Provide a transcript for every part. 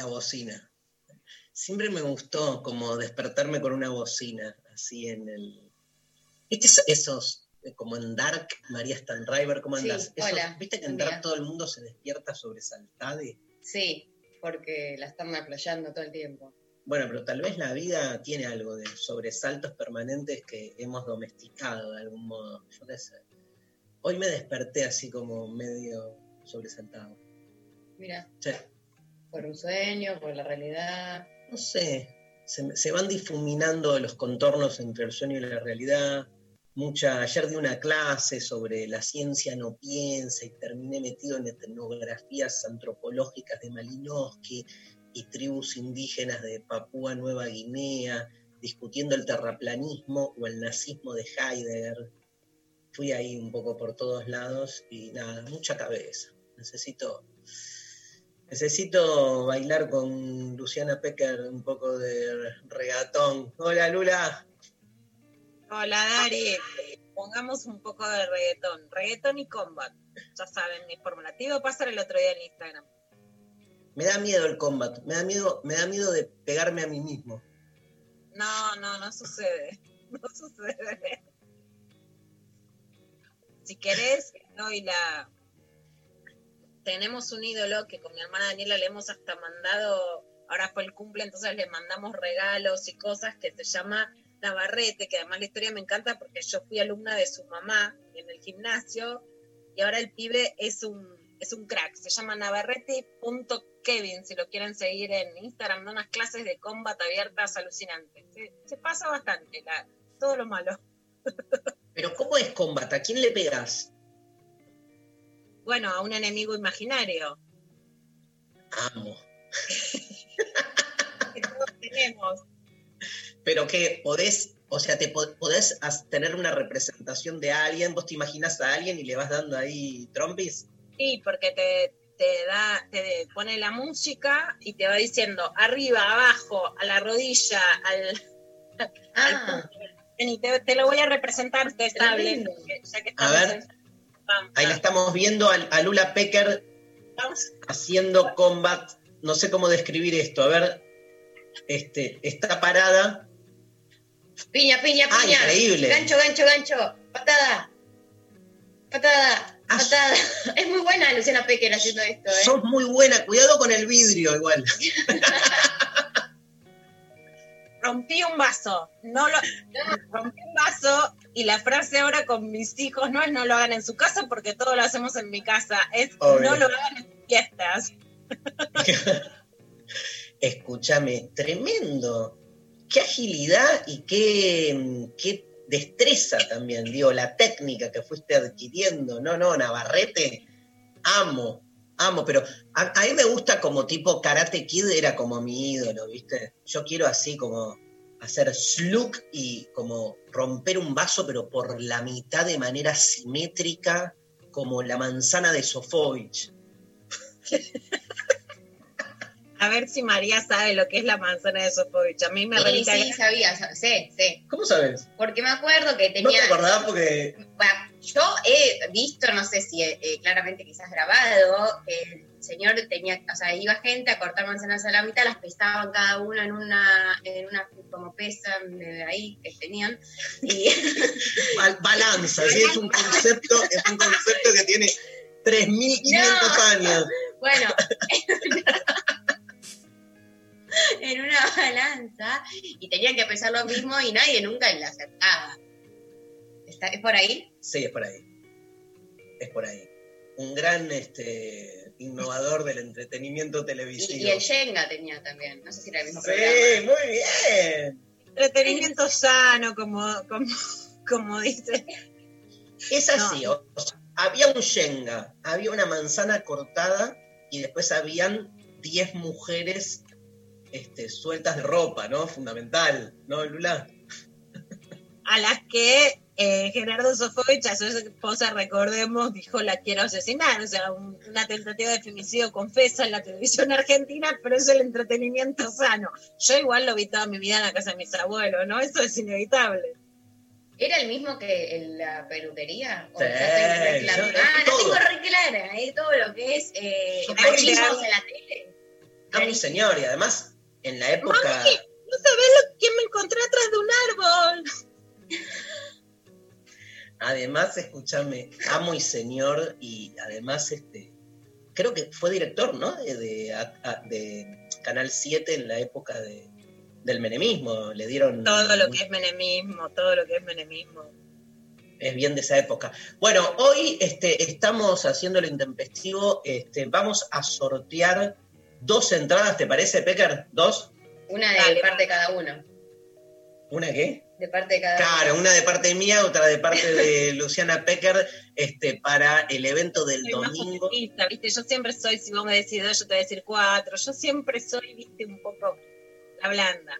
la bocina. Siempre me gustó como despertarme con una bocina, así en el... ¿Viste eso- esos, eh, como en Dark, María Stanriver, cómo Sí? Esos- hola, ¿Viste que en Dark todo el mundo se despierta sobresaltado? Sí, porque la están aplayando todo el tiempo. Bueno, pero tal vez la vida tiene algo de sobresaltos permanentes que hemos domesticado de algún modo. Yo qué sé. Hoy me desperté así como medio sobresaltado. Mira, Sí. Por un sueño, por la realidad. no sé, se, van difuminando los contornos entre el sueño y la realidad. Mucha, ayer di una clase sobre la ciencia no piensa y terminé metido en etnografías antropológicas de Malinowski y tribus indígenas de Papúa Nueva Guinea, discutiendo el terraplanismo o el nazismo de Heidegger. Fui ahí un poco por todos lados y nada, mucha cabeza. Necesito Necesito bailar con Luciana Pecker un poco de regatón. Hola Lula. Hola Dari, pongamos un poco de reggaetón, reggaetón y combat. Ya saben, mi fórmula. Te iba a pasar el otro día en Instagram. Me da miedo el combat, me da miedo, me da miedo de pegarme a mí mismo. No, no, no sucede. No sucede. Si querés, doy la. Tenemos un ídolo que con mi hermana Daniela le hemos hasta mandado. Ahora fue el cumple, entonces le mandamos regalos y cosas que se llama Navarrete, que además la historia me encanta porque yo fui alumna de su mamá en el gimnasio y ahora el pibe es un, es un crack. Se llama navarrete.kevin, si lo quieren seguir en Instagram, da unas clases de combat abiertas alucinantes. Se, pasa bastante, la- todo lo malo. Pero ¿cómo es combat? ¿A quién le pegas? Bueno, a un enemigo imaginario Amo. que todos tenemos. Pero que podés, o sea, te po- podés tener una representación de alguien, vos te imaginas a alguien y le vas dando ahí trompis. Sí, porque te, te da, te pone la música y te va diciendo arriba, abajo, a la rodilla, al, Ah, y te, te lo voy a representar, porque ya que A ver. en- Ahí la estamos viendo a, a Lula Pecker haciendo combat. No sé cómo describir esto. A ver, este, está parada. piña, piña, Ah, piña. increíble. Gancho, gancho, gancho. Patada. Patada. Ah, Patada. Es muy buena Luciana Pecker haciendo esto, ¿eh? Sos muy buena. Cuidado con el vidrio igual. rompí un vaso, no lo, rompí un vaso y la frase ahora con mis hijos no es no lo hagan en su casa porque todo lo hacemos en mi casa, es Obvio. no lo hagan en fiestas. Escúchame, tremendo. Qué agilidad y qué, qué destreza también, digo, la técnica que fuiste adquiriendo. No, no, Navarrete, amo, amo, pero a, a mí me gusta como tipo Karate Kid era como mi ídolo, ¿viste? Yo quiero así como hacer slug y como romper un vaso, pero por la mitad de manera simétrica, como la manzana de Sofovich. A ver si María sabe lo que es la manzana de Sofovich. A mí me Sí, sí, sabía, sa- sí, sí. ¿Cómo sabes? Porque me acuerdo que ¿No te tenía... acordás? Porque Bueno, yo he visto, no sé si eh, claramente quizás grabado, que el señor tenía, o sea, iba gente a cortar manzanas a la mitad, las pesaban cada una en una, en una como pesa de ahí que tenían, y Bal- balanza, ¿sí? es un concepto, es un concepto que tiene 3.500 No. años. bueno, en una balanza y tenían que pesar lo mismo y nadie nunca la acertaba. ¿Está, ¿Es por ahí? Sí, es por ahí. Es por ahí. Un gran este, innovador del entretenimiento televisivo. y el Shenga tenía también. No sé si era el mismo Sí, programa. muy bien. Entretenimiento sano, como, como, como dice. Es así, o sea, había un Shenga, había una manzana cortada y después habían 10 mujeres este, sueltas de ropa, ¿no? Fundamental, ¿no, Lula? A las que eh, Gerardo Sofovich, a su esposa, recordemos, dijo la quiero asesinar. O sea, un- una tentativa de femicidio confesa en la televisión argentina, pero es el entretenimiento sano. Yo igual lo vi toda mi vida en la casa de mis abuelos, ¿no? Eso es inevitable. ¿Era el mismo que en la peluquería? Yo- ah, no todo. tengo re clara, eh, todo lo que es eh, en la tele. Ah, mi señor, y además, en la época... Mami. No sabés lo que me encontré atrás de un árbol. Además, escúchame, amo y señor, y además, este, creo que fue director, ¿no? De, de- Canal 7 en la época de, del menemismo. Le dieron. Todo lo que es menemismo, todo lo que es menemismo. Es bien de esa época. Bueno, hoy este, estamos haciendo lo intempestivo. Este, vamos a sortear dos entradas, ¿te parece, Pecker? ¿Dos? Una de Dale, parte de cada uno. ¿Una qué? De parte de cada Claro, una de parte mía, otra de parte de Luciana Pecker, este, para el evento del Soy domingo. ¿viste? Yo siempre soy, si vos me decís dos, yo te voy a decir cuatro. Yo siempre soy, viste, un poco la blanda.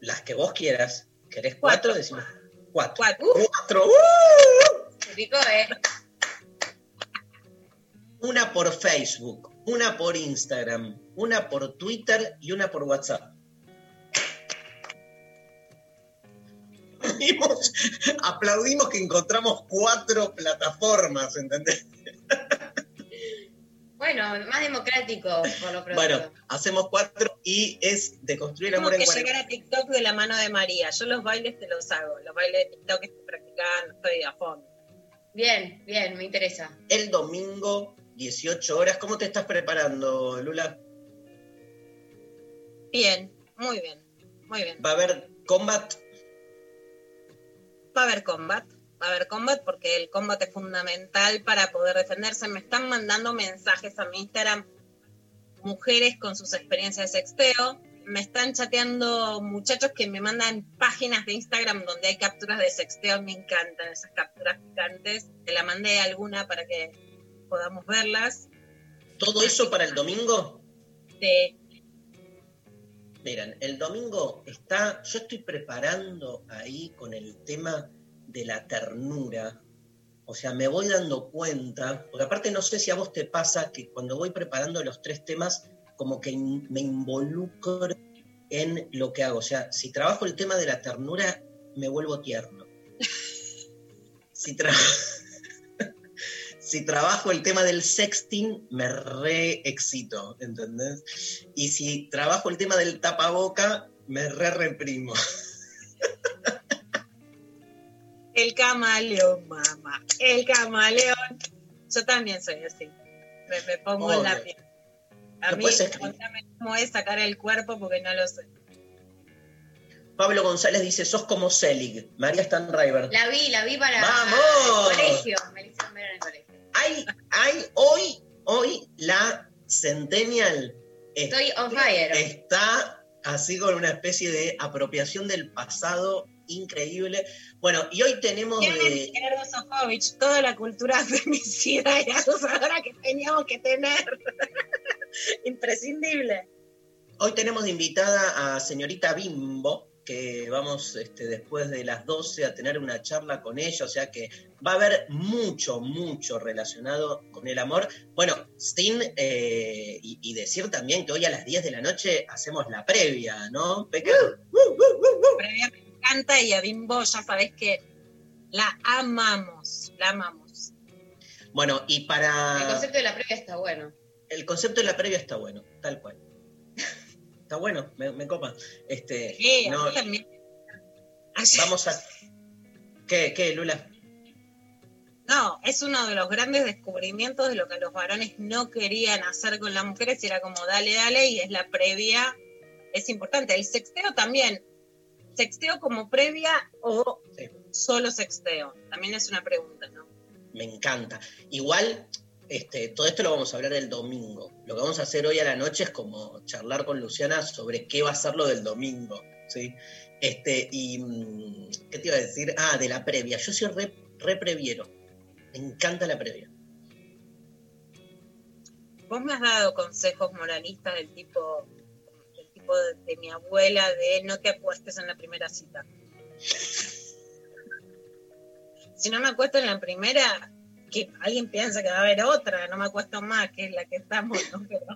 Las que vos quieras. ¿Querés cuatro? Cuatro. Decimos cuatro. Cuatro. Cuatro. ¡uh! Se picó, ¿eh? Una por Facebook, una por Instagram, una por Twitter y una por WhatsApp. Aplaudimos, aplaudimos que encontramos cuatro plataformas, ¿entendés? Bueno, más democrático, por lo pronto. Bueno, hacemos cuatro y es de construir Tengo amor en que cuarentena. llegar a TikTok de la mano de María. Yo los bailes te los hago. Los bailes de TikTok estoy practicando, estoy a fondo. Bien, bien, me interesa. El domingo, 18 horas. ¿Cómo te estás preparando, Lula? Bien, muy bien, muy bien. ¿Va a haber combat? Va a haber combat, va a haber combat porque el combat es fundamental para poder defenderse. Me están mandando mensajes a mi Instagram mujeres con sus experiencias de sexteo. Me están chateando muchachos que me mandan páginas de Instagram donde hay capturas de sexteo. Me encantan esas capturas picantes. Te la mandé alguna para que podamos verlas. ¿Todo eso para el domingo? De, Miren, el domingo está, yo estoy preparando ahí con el tema de la ternura. O sea, me voy dando cuenta, porque aparte no sé si a vos te pasa que cuando voy preparando los tres temas, como que me involucro en lo que hago. O sea, si trabajo el tema de la ternura, me vuelvo tierno. Si, tra- si trabajo el tema del sexting, me re excito, ¿entendés? Y si trabajo el tema del tapaboca, me re reprimo. el camaleón, mamá. El camaleón. Yo también soy así. Me, me pongo en la piel. A mí, cómo es sacar el cuerpo porque no lo sé. Pablo González dice, sos como Selig. María Stanriver. La vi, la vi para ¡Vamos! el colegio. Me la hicieron ver en el colegio. Hay, hay hoy, hoy la Centennial es- Estoy on fire. está así con una especie de apropiación del pasado increíble. Bueno, y hoy tenemos de... Gerardo Sofovich toda la cultura femicida y abusadora que teníamos que tener. Imprescindible. Hoy tenemos de invitada a señorita Bimbo, que vamos este, después de las 12 a tener una charla con ella, o sea que va a haber mucho, mucho relacionado con el amor. Bueno, sin, eh, y, y decir también que hoy a las 10 de la noche hacemos la previa, ¿no? Peca? Previa me encanta y a Bimbo ya sabés que la amamos, la amamos. Bueno, y para... El concepto de la previa está bueno. el concepto de la previa está bueno, tal cual. Está bueno, me, me copa. Este, Sí, a no, mí también. Ayer- vamos a... ¿Qué, qué, Lula? No, es uno de los grandes descubrimientos de lo que los varones no querían hacer con las mujeres y era como dale, dale, y es la previa es importante. El sexteo también. ¿Sexteo como previa o Sí. solo sexteo? También es una pregunta, ¿no? Me encanta. Igual, este, todo esto lo vamos a hablar el domingo. Lo que vamos a hacer hoy a la noche es como charlar con Luciana sobre qué va a ser lo del domingo. ¿sí? Este, y, mm, ¿qué te iba a decir? Ah, de la previa. Yo soy re, re previero. Me encanta la previa. Vos me has dado consejos moralistas del tipo, del tipo de mi abuela de no te acuestes en la primera cita. Si no me acuesto en la primera, que alguien piensa que va a haber otra, no me acuesto más, que es la que estamos, ¿no? Pero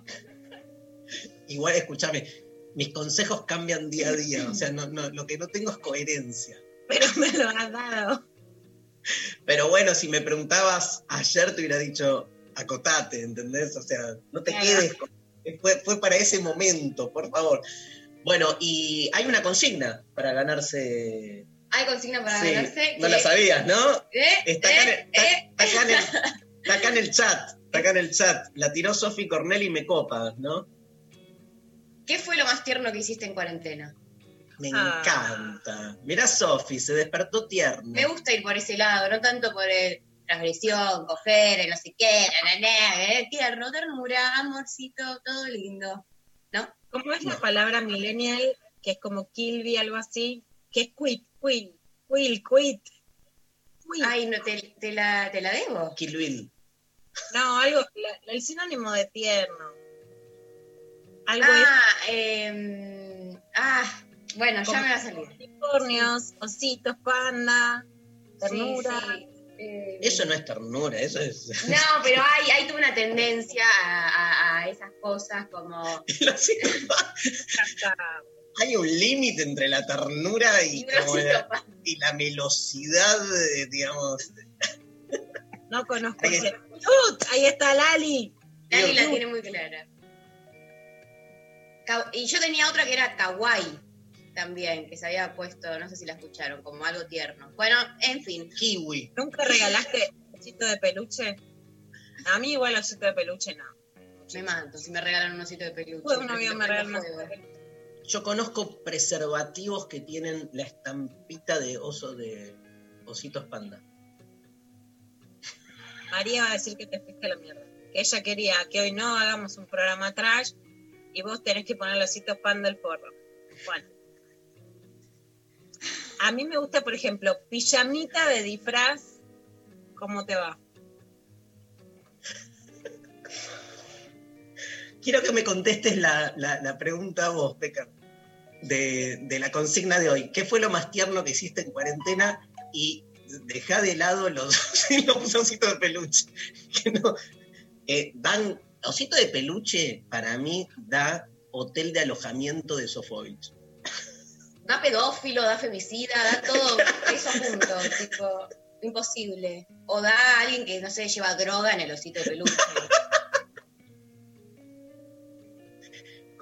Igual, escúchame, mis consejos cambian día a día. O sea, no, no, lo que no tengo es coherencia. pero me lo has dado. Pero bueno, si me preguntabas ayer, te hubiera dicho, acotate, ¿entendés? O sea, no te Claro. quedes. con- Fue, fue para ese momento, por favor. Bueno, y hay una consigna para ganarse. Hay consigna para Sí, ganarse. no que- la sabías, ¿no? ¿Eh? Está acá, en el, ¿Eh? está- ¿Eh? está acá en el- está acá en el chat. Está acá en el chat. La tiró Sofi Corneli y me copa, ¿no? ¿Qué fue lo más tierno que hiciste en cuarentena? Me Ah. encanta. Mirá, Sofi, se despertó tierno. Me gusta ir por ese lado, no tanto por el transgresión, coger, el no sé qué, na, na, na, eh, tierno, ternura, amorcito, todo lindo. ¿Cómo es la No. palabra millennial, que es como Kilby, algo así? Que es quit, quit, will, quit. Quit. Ay, no, te, te la, te la debo. Kill Bill. No, algo, la- el sinónimo de tierno. Algo Ah, eh, ah, bueno, ya me va a salir. unicornios, ositos, panda, ternura. Sí, sí, eh, Eso no es ternura, eso es. No, pero hay, hay una tendencia a, a- a esas cosas como... Hay un límite entre la ternura y, Y como bracito, la, y la melosidad, eh, digamos. No conozco Ahí ese. ¡Ut! Ahí está Lali. Lali la Dios. tiene muy clara. Y yo tenía otra que era kawaii también, que se había puesto, no sé si la escucharon, como algo tierno. Bueno, en fin. Kiwi. ¿Nunca regalaste osito de peluche? A mí igual osito de peluche no. Me mato si me regalan un osito de peluche. Tuve un novio me regaló un osito de peluche. Yo conozco preservativos que tienen la estampita de oso de ositos panda. María va a decir que te fuiste a la mierda. Que ella quería que hoy no hagamos un programa trash y vos tenés que poner los ositos pan del forro. Bueno. A mí me gusta, por ejemplo, pijamita de disfraz. ¿Cómo te va? Quiero que me contestes la, la- la pregunta a vos, Beca, de, de la consigna de hoy. ¿Qué fue lo más tierno que hiciste en cuarentena? Y dejá de lado los, los ositos de peluche. Que eh, osito de peluche para mí da hotel de alojamiento de Sofovich. Da pedófilo, da femicida, da todo eso junto, tipo, imposible. O da a alguien que, no sé, lleva droga en el osito de peluche.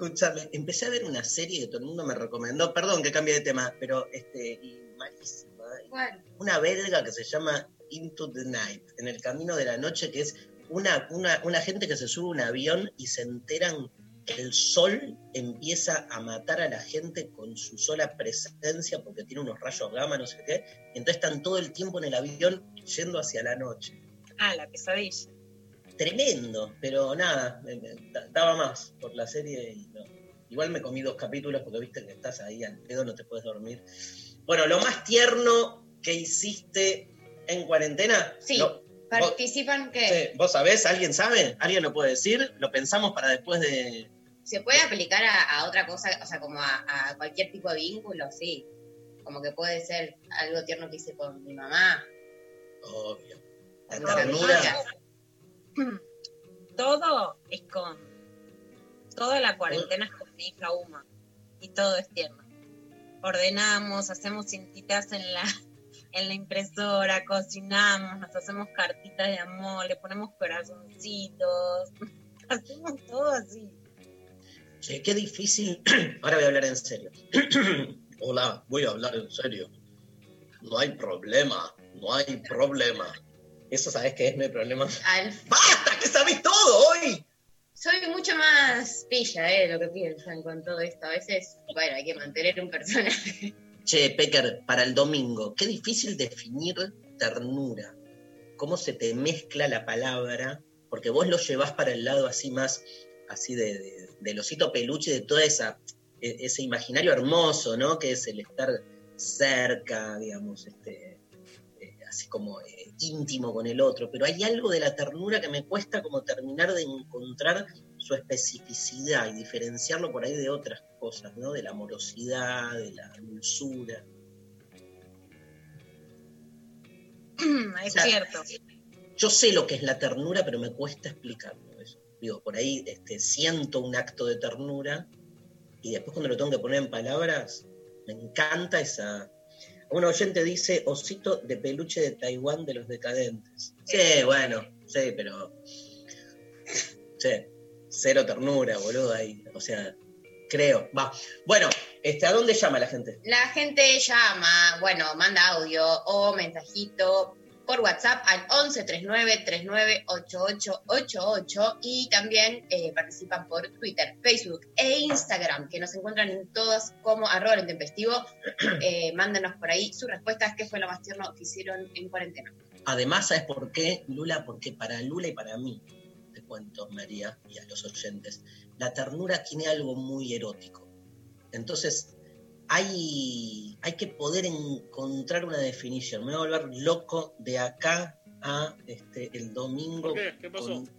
Escúchame, empecé a ver una serie que todo el mundo me recomendó, perdón que cambie de tema, pero este, y malísima. Igual. Una belga que se llama Into the Night, en el camino de la noche, que es una, una, una gente que se sube a un avión y se enteran que el sol empieza a matar a la gente con su sola presencia porque tiene unos rayos gamma, no sé qué. y entonces están todo el tiempo en el avión yendo hacia la noche. Ah, la pesadilla. Tremendo, pero nada, me- me- da- daba más por la serie y no. Igual me comí dos capítulos porque viste que estás ahí al pedo, no te puedes dormir. Bueno, lo más tierno que hiciste en cuarentena. Sí. ¿Participan qué? sí, ¿Vos sabés? ¿Alguien sabe? ¿Alguien lo puede decir? Lo pensamos para después de. ¿Se puede aplicar a, a otra cosa, o sea, como a, a cualquier tipo de vínculo? Sí. Como que puede ser algo tierno que hice con mi mamá. Obvio. La ternura. Todo es con. Toda la cuarentena es con mi hija Uma. Y todo es tierno. Ordenamos, hacemos cintitas en la, en la impresora, cocinamos, nos hacemos cartitas de amor, le ponemos corazoncitos. Hacemos todo así. Che, qué difícil. Ahora voy a hablar en serio. Hola, voy a hablar en serio. No hay problema, no hay problema. Eso sabes que es mi problema. Al- ¡Basta! ¡Que sabes todo hoy! soy mucho más pilla, ¿eh? Lo que piensan con todo esto. A veces, bueno, hay que mantener un personaje. Che, Pecker, para el domingo, qué difícil definir ternura. ¿Cómo se te mezcla la palabra? Porque vos lo llevás para el lado así más, así de, de- del osito peluche, de toda esa, e- ese imaginario hermoso, ¿no? Que es el estar cerca, digamos, este, así como eh, íntimo con el otro. Pero hay algo de la ternura que me cuesta como terminar de encontrar su especificidad y diferenciarlo por ahí de otras cosas, ¿no? De la amorosidad, de la dulzura. es O sea, cierto. Yo sé lo que es la ternura, pero me cuesta explicarlo eso. Digo, por ahí este, siento un acto de ternura y después cuando lo tengo que poner en palabras, me encanta esa... Un oyente dice osito de peluche de Taiwán de los decadentes. Sí, bueno, sí, pero... Sí, cero ternura, boludo, ahí. O sea, creo. Va. Bueno, este, ¿a dónde llama la gente? La gente llama, bueno, manda audio o mensajito por WhatsApp al 11 39 39 8888 y también eh, participan por Twitter, Facebook e Instagram, que nos encuentran en todas como arroba el intempestivo. Eh, mándanos por ahí sus respuestas, qué fue lo más tierno que hicieron en cuarentena. Además, ¿sabes por qué, Lula? Porque para Lula y para mí, te cuento, María, y a los oyentes, la ternura tiene algo muy erótico. Entonces, hay, hay que poder encontrar una definición. Me voy a volver loco de acá a este, el domingo. ¿Por qué? ¿Qué pasó? con-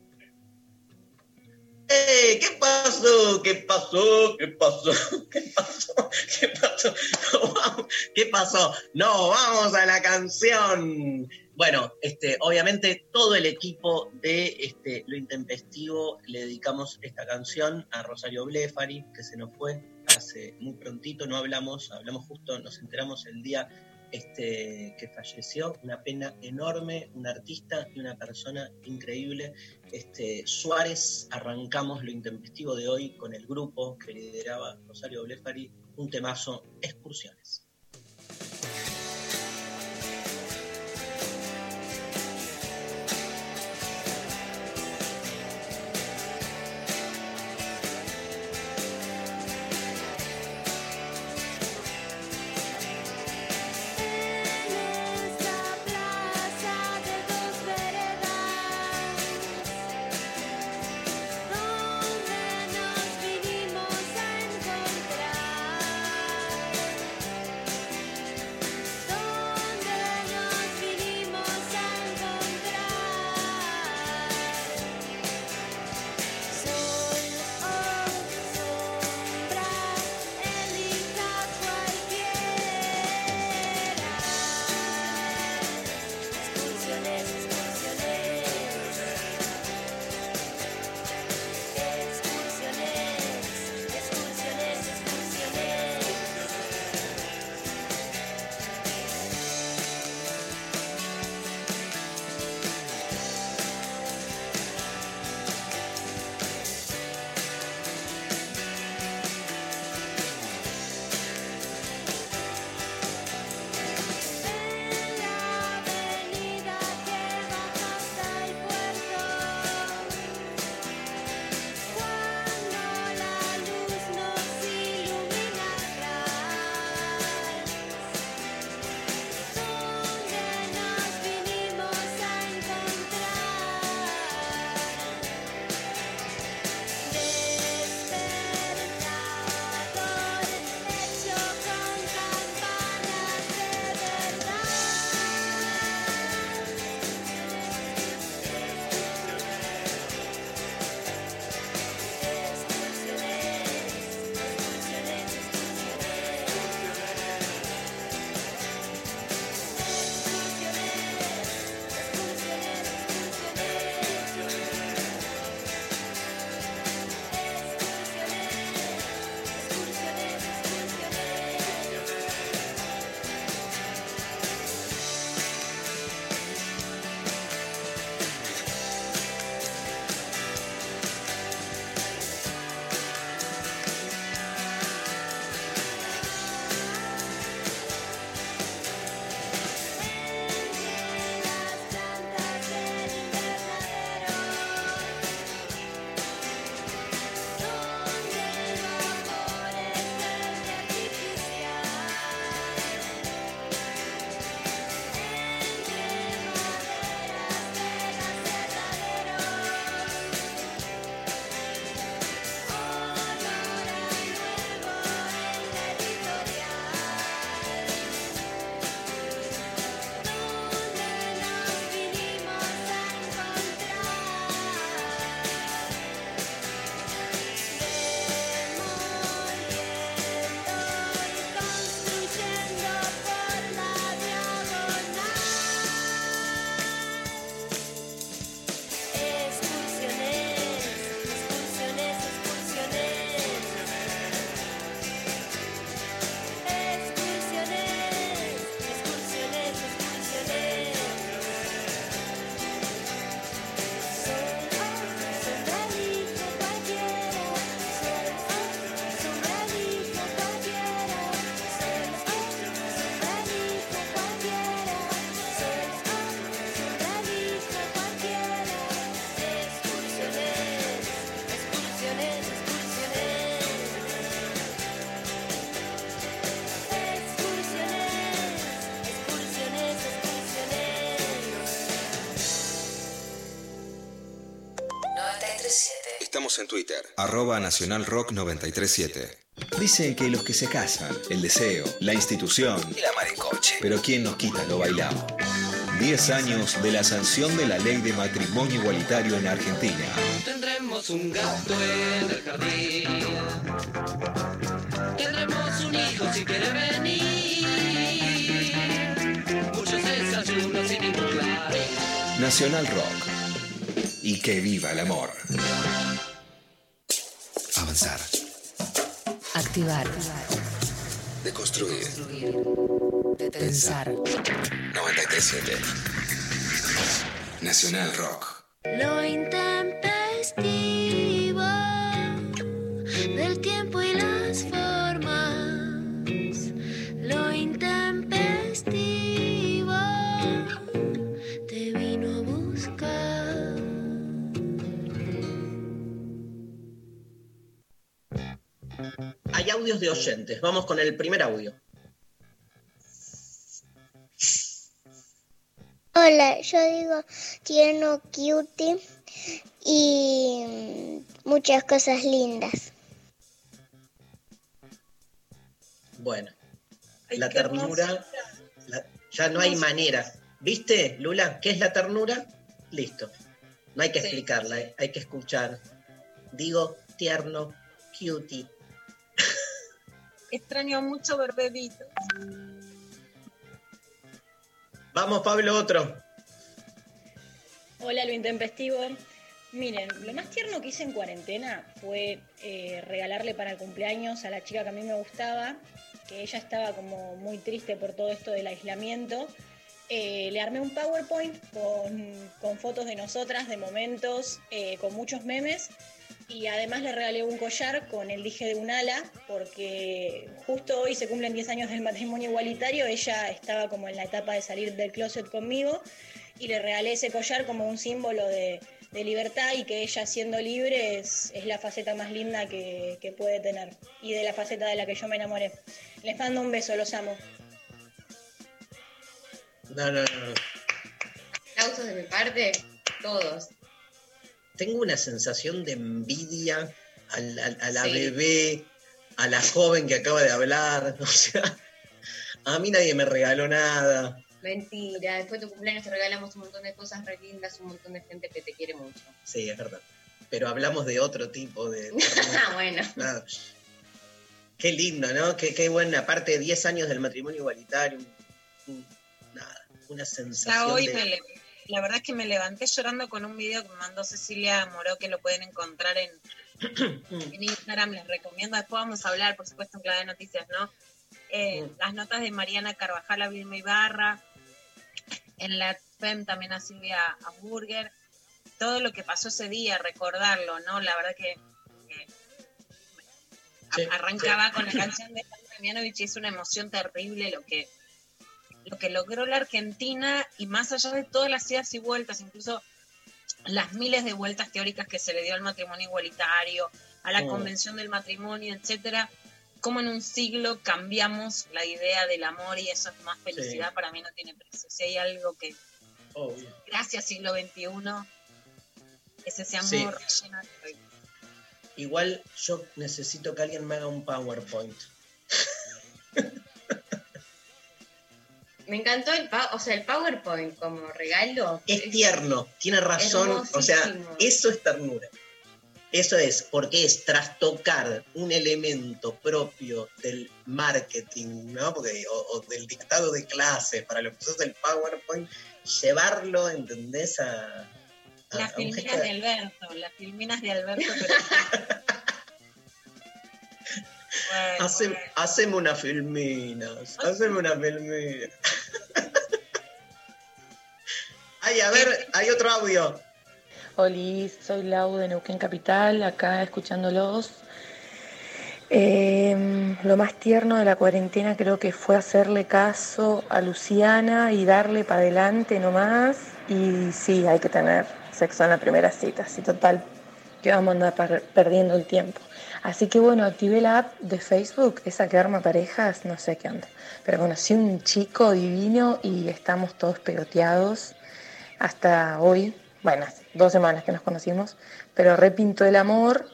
¡Eh! ¿Qué pasó? ¿Qué pasó? ¿Qué pasó? ¿Qué pasó? ¿Qué pasó? No, vamos. ¿Qué pasó? No, vamos a la canción. Bueno, este, obviamente todo el equipo de este, Lo Intempestivo le dedicamos esta canción a Rosario Blefari, que se nos fue hace muy prontito, no hablamos, hablamos justo, nos enteramos el día este, que falleció, una pena enorme, un artista y una persona increíble. Este, Suárez, arrancamos Lo Intempestivo de hoy con el grupo que lideraba Rosario Blefari, un temazo, Excursiones. Estamos en Twitter, arroba Nacional Rock 937. Dicen que los que se casan, el deseo, la institución, Y la maricoche. pero ¿quién nos quita lo bailado? 10 años de la sanción de la ley de matrimonio igualitario en Argentina. Tendremos un gato en el jardín. Tendremos un hijo si quiere venir. Muchos desayunos y ningún. Nacional Rock. Y que viva el amor. Avanzar. Activar. Deconstruir. Pensar. 937. Nacional Rock. Lo intempestivo del tiempo y las formas. Hay audios de oyentes. Vamos con el primer audio. Hola, yo digo tierno, cutie y muchas cosas lindas. Bueno, Ay, la ternura, la- ya no hay manera. ¿Viste, Lula? ¿Qué es la ternura? Listo. No hay que Sí. explicarla, hay- hay que escuchar. Digo tierno, cutie. Extraño mucho ver bebitos. Vamos, Pablo, otro. Hola, lo intempestivo. Miren, lo más tierno que hice en cuarentena fue eh, regalarle para el cumpleaños a la chica que a mí me gustaba, que ella estaba como muy triste por todo esto del aislamiento. Eh, le armé un PowerPoint con, con fotos de nosotras, de momentos, eh, con muchos memes. Y además le regalé un collar con el dije de un ala, porque justo hoy se cumplen 10 años del matrimonio igualitario. Ella estaba como en la etapa de salir del closet conmigo y le regalé ese collar como un símbolo de, de libertad y que ella siendo libre es, es la faceta más linda que, que puede tener y de la faceta de la que yo me enamoré. Les mando un beso, los amo. No, no, no. Aplausos de mi parte, todos. Tengo una sensación de envidia a la, a la Sí. bebé, a la joven que acaba de hablar. O sea, a mí nadie me regaló nada. Mentira, después de tu cumpleaños te regalamos un montón de cosas re lindas, un montón de gente que te quiere mucho. Sí, es verdad. Pero hablamos de otro tipo de... Ah, bueno. Nada. Qué lindo, ¿no? Qué, qué buena. Aparte de 10 años del matrimonio igualitario. un- un- nada, una Ya sensación hoy de... me le- la verdad es que me levanté llorando con un video que me mandó Cecilia Moró, que lo pueden encontrar en, en Instagram. Les recomiendo. Después vamos a hablar, por supuesto, en clave de noticias, ¿no? Eh. Las notas de Mariana Carvajal, a Vilma Ibarra. En la FEM también a Silvia Hamburger. Todo lo que pasó ese día, recordarlo, ¿no? La verdad que que Sí, arrancaba con la canción de Sandra Mianovich y es una emoción terrible lo que lo que logró la Argentina y más allá de todas las idas y vueltas, incluso las miles de vueltas teóricas que se le dio al matrimonio igualitario, a la convención del matrimonio, etcétera, cómo en un siglo cambiamos la idea del amor y eso es más felicidad, Sí. para mí no tiene precio. Si hay algo que, Obvio. gracias siglo XXI, es ese amor Sí. lleno de Igual yo necesito que alguien me haga un PowerPoint. Me encantó el, o sea, el PowerPoint como regalo. Es tierno, tiene razón. O sea, eso es ternura. Eso es, porque es trastocar un elemento propio del marketing, ¿no? Porque, o, o del dictado de clase, para lo que usas el PowerPoint, llevarlo, ¿entendés? A, a- Las a filminas de- de Alberto, las filminas de Alberto, pero... Bueno, Hace- bueno. haceme unas filminas, haceme una filmina. Ay, a ver, hay otro audio. Hola, soy Lau de Neuquén Capital, acá escuchándolos. Eh, lo más tierno de la cuarentena creo que fue hacerle caso a Luciana y darle para adelante nomás. Y sí, hay que tener sexo en la primera cita, sí, total, que vamos a andar per- perdiendo el tiempo. Así que bueno, activé la app de Facebook, esa que arma parejas, no sé qué onda. Pero conocí un chico divino y estamos todos pegoteados hasta hoy, bueno, hace dos semanas que nos conocimos, pero repinto el amor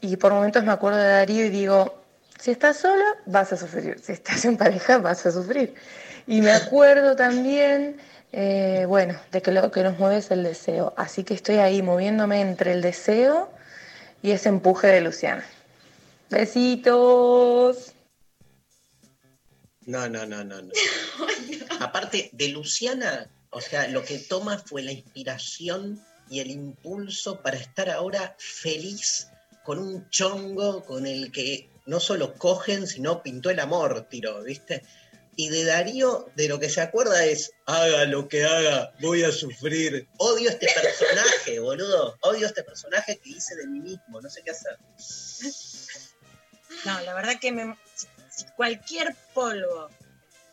y por momentos me acuerdo de Darío y digo, si estás sola, vas a sufrir, si estás en pareja, vas a sufrir. Y me acuerdo también, eh, bueno, de que lo que nos mueve es el deseo, así que estoy ahí moviéndome entre el deseo y ese empuje de Luciana. Besitos. No, no, no, no, no. Aparte de Luciana, o sea, lo que toma fue la inspiración y el impulso para estar ahora feliz con un chongo con el que no solo cogen, sino pintó el amor, tiró, ¿viste? Y de Darío, de lo que se acuerda es, haga lo que haga, voy a sufrir. Odio este personaje, boludo. Odio este personaje que hice de mí mismo, no sé qué hacer. No, la verdad que me, cualquier polvo,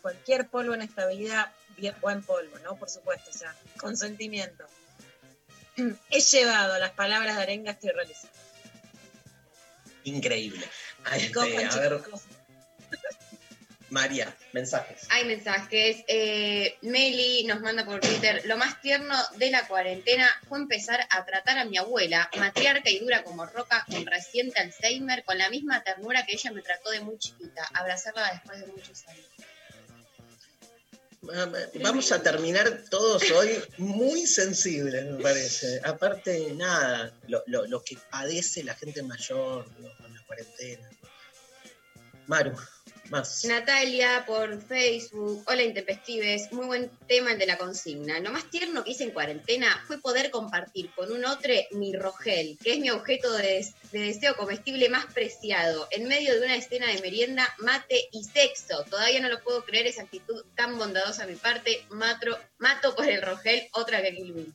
cualquier polvo en esta vida, bien, buen polvo, ¿no? Por supuesto, o sea, consentimiento. He llevado las palabras de arenga, estoy realizada. Increíble. Ay, Cojan, este, a ver. María, mensajes. Hay mensajes. Eh, Meli nos manda por Twitter. Lo más tierno de la cuarentena fue empezar a tratar a mi abuela, matriarca y dura como roca, con reciente Alzheimer, con la misma ternura que ella me trató de muy chiquita. Abrazarla después de muchos años. Vamos a terminar todos hoy muy sensibles, me parece. Aparte, nada, lo, lo- lo que padece la gente mayor ¿no? con la cuarentena. Maru, más. Natalia por Facebook. Hola Intempestives, muy buen tema el de la consigna. Lo más tierno que hice en cuarentena fue poder compartir con un otro mi rogel, que es mi objeto de, des- de deseo comestible más preciado, en medio de una escena de merienda, mate y sexo. Todavía no lo puedo creer esa actitud tan bondadosa a mi parte. Matro, mato por el rogel, otra que Kill.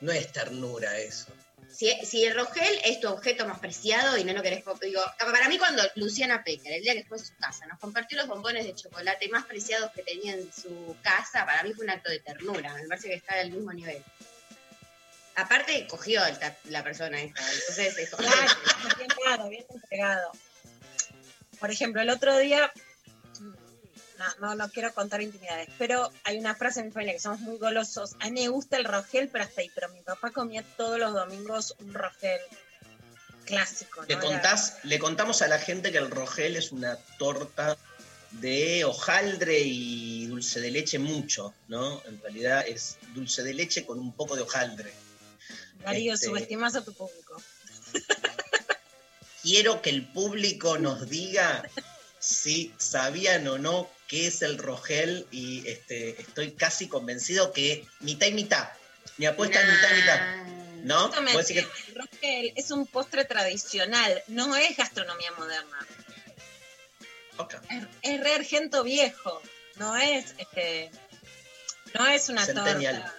No es ternura eso. Si, si el rogel es tu objeto más preciado y no lo querés, digo, para mí cuando Luciana Pecker, el día que fue a su casa, nos compartió los bombones de chocolate más preciados que tenía en su casa, para mí fue un acto de ternura, me parece que está al mismo nivel. Aparte, cogió la persona esta, entonces es Claro, bien dado, bien entregado. Por ejemplo, el otro día, no, no, no quiero contar intimidades, pero hay una frase en mi familia que somos muy golosos. A mí me gusta el rogel, pero hasta ahí. Pero mi papá comía todos los domingos un rogel clásico. Le, ¿no? contás, le contamos a la gente que el rogel es una torta de hojaldre y dulce de leche mucho, ¿no? En realidad es dulce de leche con un poco de hojaldre. Darío, este- subestimas a tu público. Quiero que el público nos diga si sabían o no qué es el rogel y este, estoy casi convencido que mitad y mitad. Mi apuesta es mitad y mitad. ¿No? Que- el rogel es un postre tradicional, no es gastronomía moderna. Ok. Es, es re argento viejo, no es este, no es una Centennial. torta.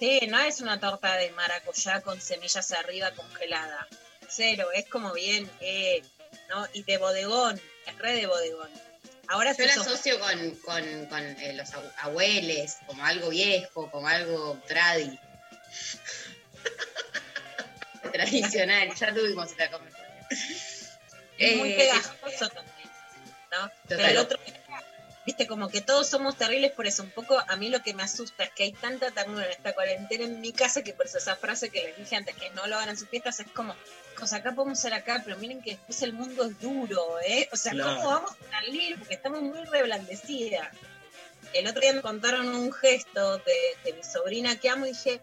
Sí, no es una torta de maracuyá con semillas arriba congelada. Cero, es como bien, eh, ¿no? Y de bodegón, es re de bodegón. Ahora Yo la asocio con, con, con, eh, los abu- abueles, como algo viejo, como algo tradi. Tradicional, ya tuvimos esta conversación. es muy Eh, pegajoso también, ¿no? Pero el otro, viste, como que todos somos terribles por eso. Un poco a mí lo que me asusta es que hay tanta ternura en esta cuarentena en mi casa que por eso esa frase que les dije antes, que no lo hagan en sus fiestas, es como, cosa acá podemos ser acá, pero miren que después el mundo es duro, ¿eh? O sea, Claro. ¿cómo vamos a salir? Porque estamos muy reblandecidas. El otro día me contaron un gesto de, de mi sobrina que amo y dije,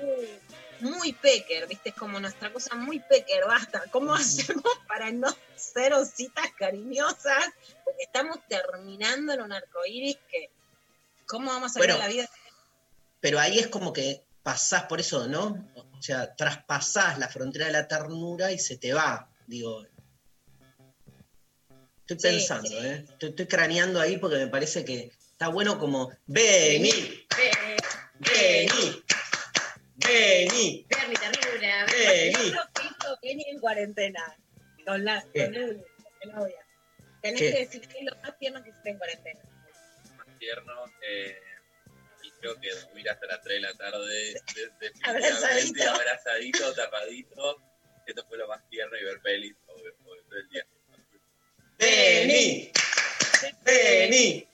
"Uh, muy pecker, ¿viste? Es como nuestra cosa muy pecker, basta. ¿Cómo hacemos para no ser ositas cariñosas? Porque estamos terminando en un arcoíris que, ¿cómo vamos a Bueno, de la vida? Pero ahí es como que pasás por eso, ¿no? O sea, traspasás la frontera de la ternura y se te va, digo. Estoy pensando, sí. ¿eh? Estoy, estoy craneando ahí porque me parece que está bueno como, vení, vení, vení, Ver mi ternura, vení. Kenny en cuarentena. Con la, novia. Tenés ¿Qué? que decir qué es lo más tierno que hiciste en cuarentena. más tierno. Eh, y creo que dormir hasta las 3 de la tarde, Abrazadito. abrazadito, tapadito. Esto fue lo más tierno y ver pelis todo el día. Vení, vení.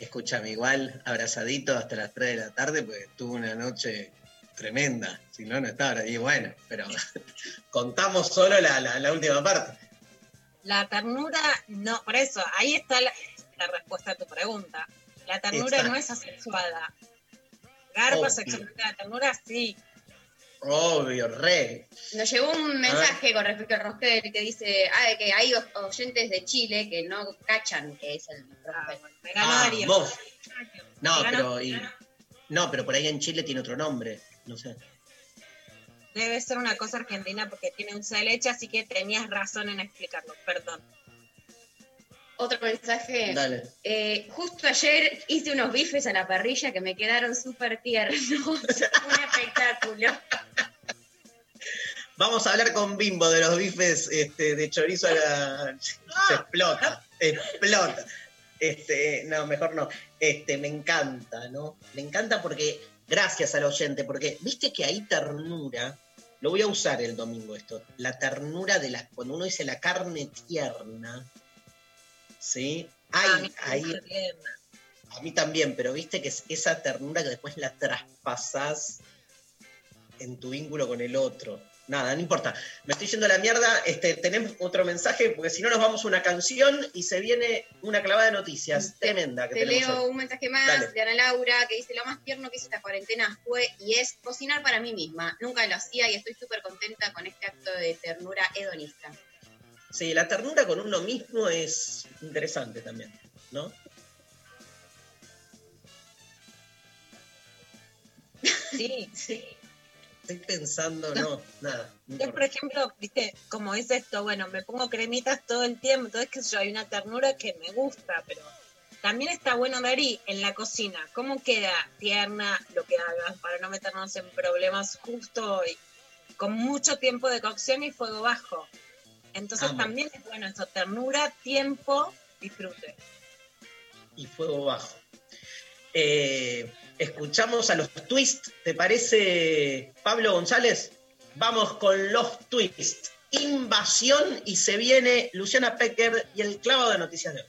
Escúchame, igual abrazadito hasta las 3 de la tarde, porque tuve una noche tremenda. Si no, no estaba. Y bueno, pero contamos solo la, la- la última parte. La ternura, no, por eso, ahí está la, la respuesta a tu pregunta. La ternura Exacto. no es asexuada. Garpa, sexualidad, la ternura sí. Obvio, re. Nos llegó un mensaje con respecto al rosquer que dice ah, que hay oyentes de Chile que no cachan que es el ganó Ah, vos. No, pero, y- no, pero por ahí en Chile tiene otro nombre. No sé. Debe ser una cosa argentina porque tiene un de leche, así que tenías razón en explicarlo. Perdón. Otro mensaje. Dale. Eh, justo ayer hice unos bifes a la parrilla que me quedaron súper tiernos. un espectáculo. Vamos a hablar con Bimbo de los bifes este, de chorizo a la... Se explota, explota. Este, no, mejor no. Este, me encanta, ¿no? Me encanta porque, gracias al oyente, porque viste que hay ternura, lo voy a usar el domingo esto, la ternura de las, cuando uno dice la carne tierna, ¿sí? Hay, Ah, a mí hay, a mí también, pero viste que es esa ternura que después la traspasás en tu vínculo con el otro. Nada, no importa. Me estoy yendo a la mierda. Este, tenemos otro mensaje, porque si no nos vamos a una canción y se viene una clavada de noticias tremenda que Te tenemos leo hoy. un mensaje más Dale. de Ana Laura que dice: Lo más tierno que hice esta cuarentena fue y es cocinar para mí misma. Nunca lo hacía y estoy súper contenta con este acto de ternura hedonista. Sí, la ternura con uno mismo es interesante también, ¿no? Sí, sí. Estoy pensando, no, nada. no Yo, por ejemplo, viste, como es esto, bueno, me pongo cremitas todo el tiempo, entonces, sé yo, hay una ternura que me gusta, pero también está bueno, Dari, en la cocina, ¿cómo queda tierna lo que hagas para no meternos en problemas justo y con mucho tiempo de cocción y fuego bajo? Entonces Amo. también es bueno eso, ternura, tiempo, disfrute. y fuego bajo. Eh, escuchamos a los twists, ¿te parece, Pablo González? Vamos con los twists. Invasión y se viene Luciana Pecker y el clavado de noticias de hoy.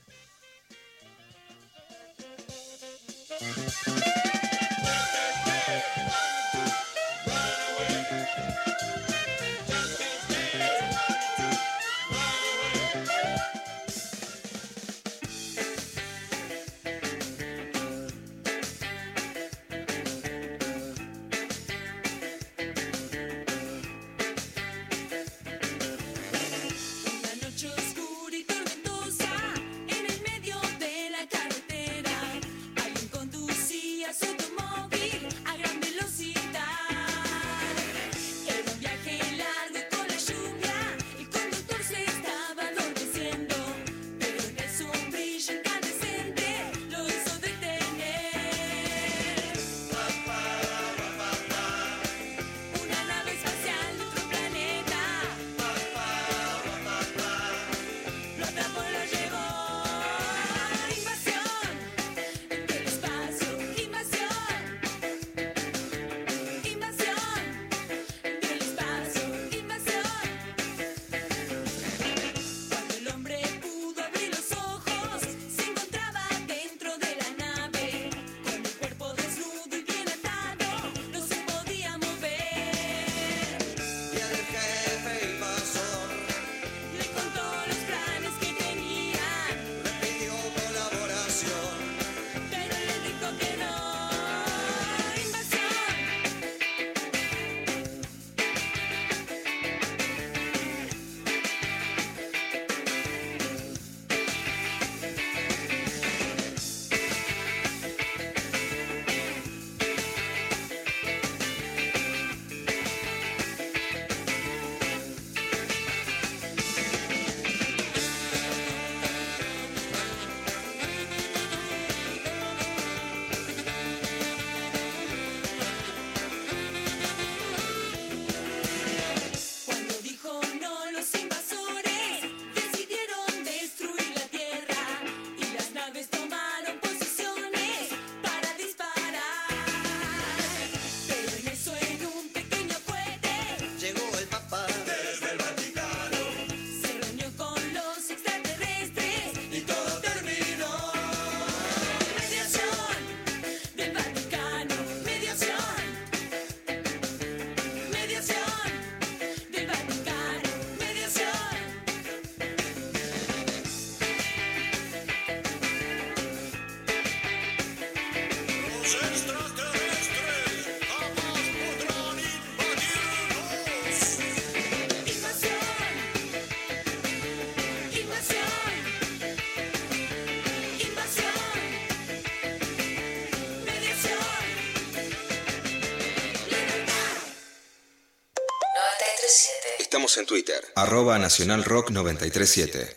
Estamos en Twitter, arroba Nacional Rock 937.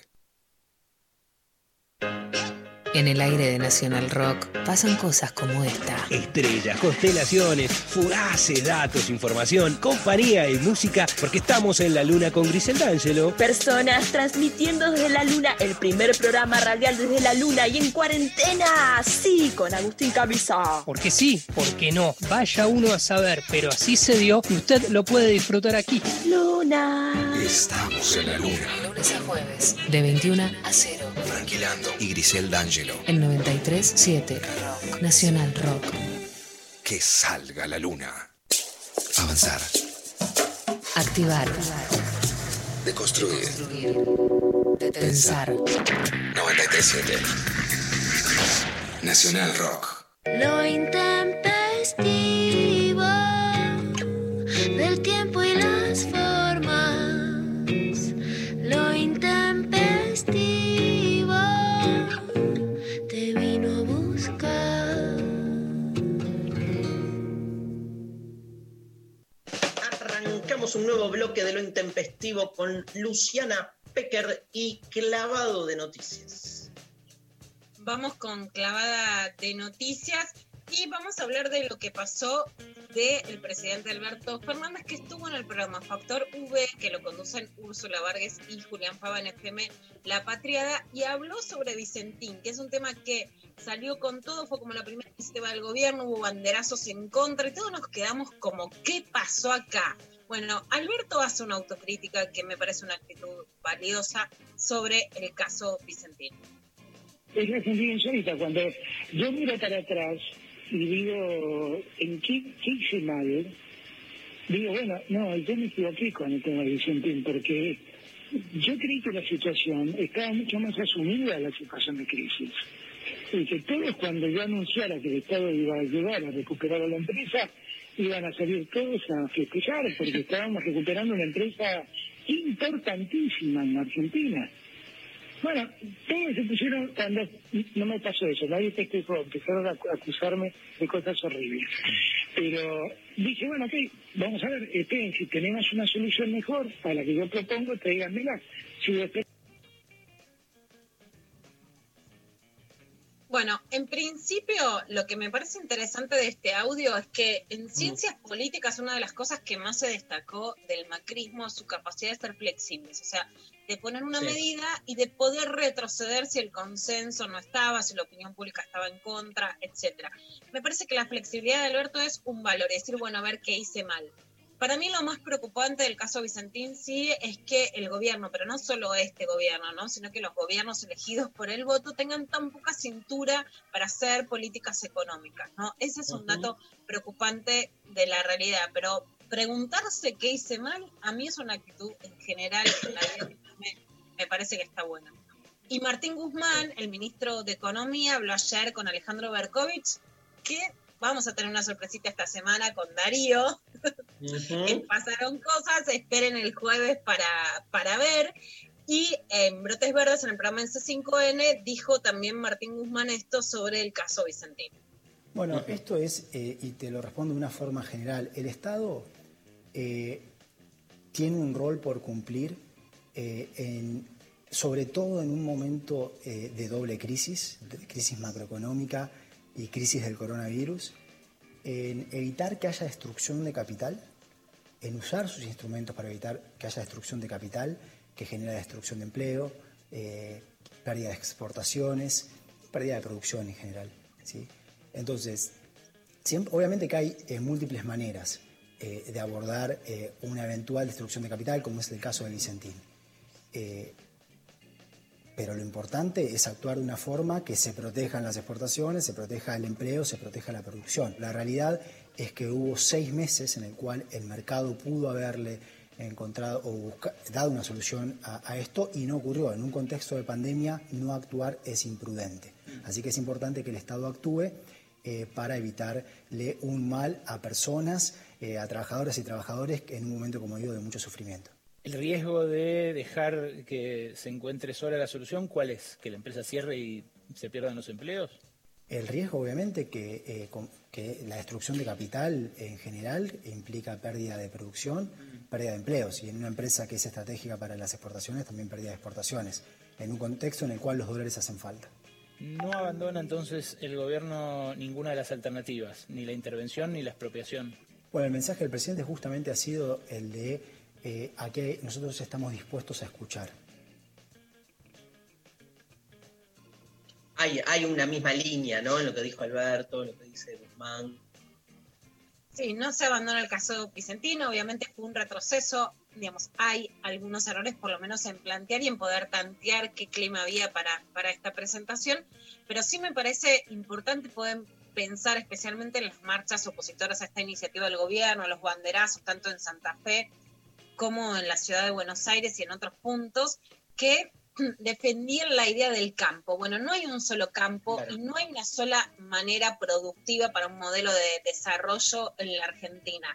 En el aire de Nacional Rock pasan cosas como esta. Estrellas, constelaciones, fugaces, datos, información, compañía y música, porque estamos en la luna con Griselda Angelo. Personas transmitiendo desde la luna, el primer programa radial desde la luna y en cuarentena, sí, con Agustín Camisa. Porque sí, porque no. Vaya uno a saber, pero así se dio y usted lo puede disfrutar aquí. Luna. Estamos en la luna. Lunes a jueves, de 21 a 0. Franquilando y Griselda Angelo. El 93.7 Rock. Nacional Rock. Que salga la luna. Avanzar. Activar. Deconstruir. Pensar. 937. Nacional Rock. Lo intempestivo bloque de lo intempestivo con Luciana Pecker y clavado de noticias. Vamos con clavada de noticias y vamos a hablar de lo que pasó del presidente Alberto Fernández, que estuvo en el programa Factor V, que lo conducen Úrsula Vargas y Julián Fava en FM La Patriada, y habló sobre Vicentín, que es un tema que salió con todo, fue como la primera iniciativa del gobierno, hubo banderazos en contra, y todos nos quedamos como, ¿qué pasó acá? Bueno, Alberto hace una autocrítica que me parece una actitud valiosa sobre el caso Vicentín. es la insólita. Cuando yo miro para atrás y digo, ¿en qué, qué hice mal? Digo, bueno, no, yo me equivoqué con el tema de Vicentín, porque yo creí que la situación estaba mucho más asumida, la situación de crisis. Y que todos cuando yo anunciara que el Estado iba a ayudar a recuperar a la empresa, iban a salir todos a festejar, porque estábamos recuperando una empresa importantísima en Argentina. Bueno, todos se pusieron, cuando no me pasó eso, nadie festejó, empezaron a acu- acusarme de cosas horribles. Pero dije, bueno, ok, vamos a ver, esperen, si tenemos una solución mejor a la que yo propongo, tráiganmela. Si después Bueno, en principio lo que me parece interesante de este audio es que en ciencias políticas una de las cosas que más se destacó del macrismo es su capacidad de ser flexibles, o sea, de poner una Sí. medida y de poder retroceder si el consenso no estaba, si la opinión pública estaba en contra, etcétera. Me parece que la flexibilidad de Alberto es un valor, es decir, bueno, a ver qué hice mal. Para mí lo más preocupante del caso Vicentín sí es que el gobierno, pero no solo este gobierno, ¿no? sino que los gobiernos elegidos por el voto tengan tan poca cintura para hacer políticas económicas. ¿no? Ese es un dato preocupante de la realidad, pero preguntarse qué hice mal, a mí es una actitud en general en la vida que me, me parece que está buena. Y Martín Guzmán, el ministro de Economía, habló ayer con Alejandro Berkovich, que vamos a tener una sorpresita esta semana con Darío. Pasaron cosas, esperen el jueves para, para ver. Y en Brotes Verdes, en el programa en C5N, dijo también Martín Guzmán esto sobre el caso Vicentín. Bueno, esto es, eh, y te lo respondo de una forma general, el Estado eh, tiene un rol por cumplir, eh, en- sobre todo en un momento eh, de doble crisis, de crisis macroeconómica y crisis del coronavirus, en evitar que haya destrucción de capital, en usar sus instrumentos para evitar que haya destrucción de capital, que genera destrucción de empleo, eh, pérdida de exportaciones, pérdida de producción en general. ¿sí? Entonces, obviamente que hay eh, múltiples maneras eh, de abordar eh, una eventual destrucción de capital, como es el caso de Vicentín. Pero lo importante es actuar de una forma que se protejan las exportaciones, se proteja el empleo, se proteja la producción. La realidad es que hubo seis meses en el cual el mercado pudo haberle encontrado o dado una solución a, a esto y no ocurrió. En un contexto de pandemia, no actuar es imprudente. Así que es importante que el Estado actúe eh, para evitarle un mal a personas, eh, a trabajadoras y trabajadores en un momento, como digo, de mucho sufrimiento. ¿El riesgo de dejar que se encuentre sola la solución cuál es? ¿Que la empresa cierre y se pierdan los empleos? El riesgo, obviamente, que, eh, con- que la destrucción de capital en general implica pérdida de producción, pérdida de empleos, y en una empresa que es estratégica para las exportaciones, también pérdida de exportaciones, en un contexto en el cual los dólares hacen falta. No abandona entonces el gobierno ninguna de las alternativas, ni la intervención ni la expropiación. Bueno, el mensaje del presidente justamente ha sido el de eh, a qué nosotros estamos dispuestos a escuchar. Hay, hay una misma línea, ¿no? En lo que dijo Alberto, lo que dice Guzmán. Sí, no se abandona el caso Vicentino, obviamente fue un retroceso, digamos, hay algunos errores por lo menos en plantear y en poder tantear qué clima había para, para esta presentación, pero sí me parece importante poder pensar especialmente en las marchas opositoras a esta iniciativa del gobierno, a los banderazos, tanto en Santa Fe como en la ciudad de Buenos Aires y en otros puntos, que defendían la idea del campo. Bueno, no hay un solo campo y no hay una sola manera productiva para un modelo de desarrollo en la Argentina.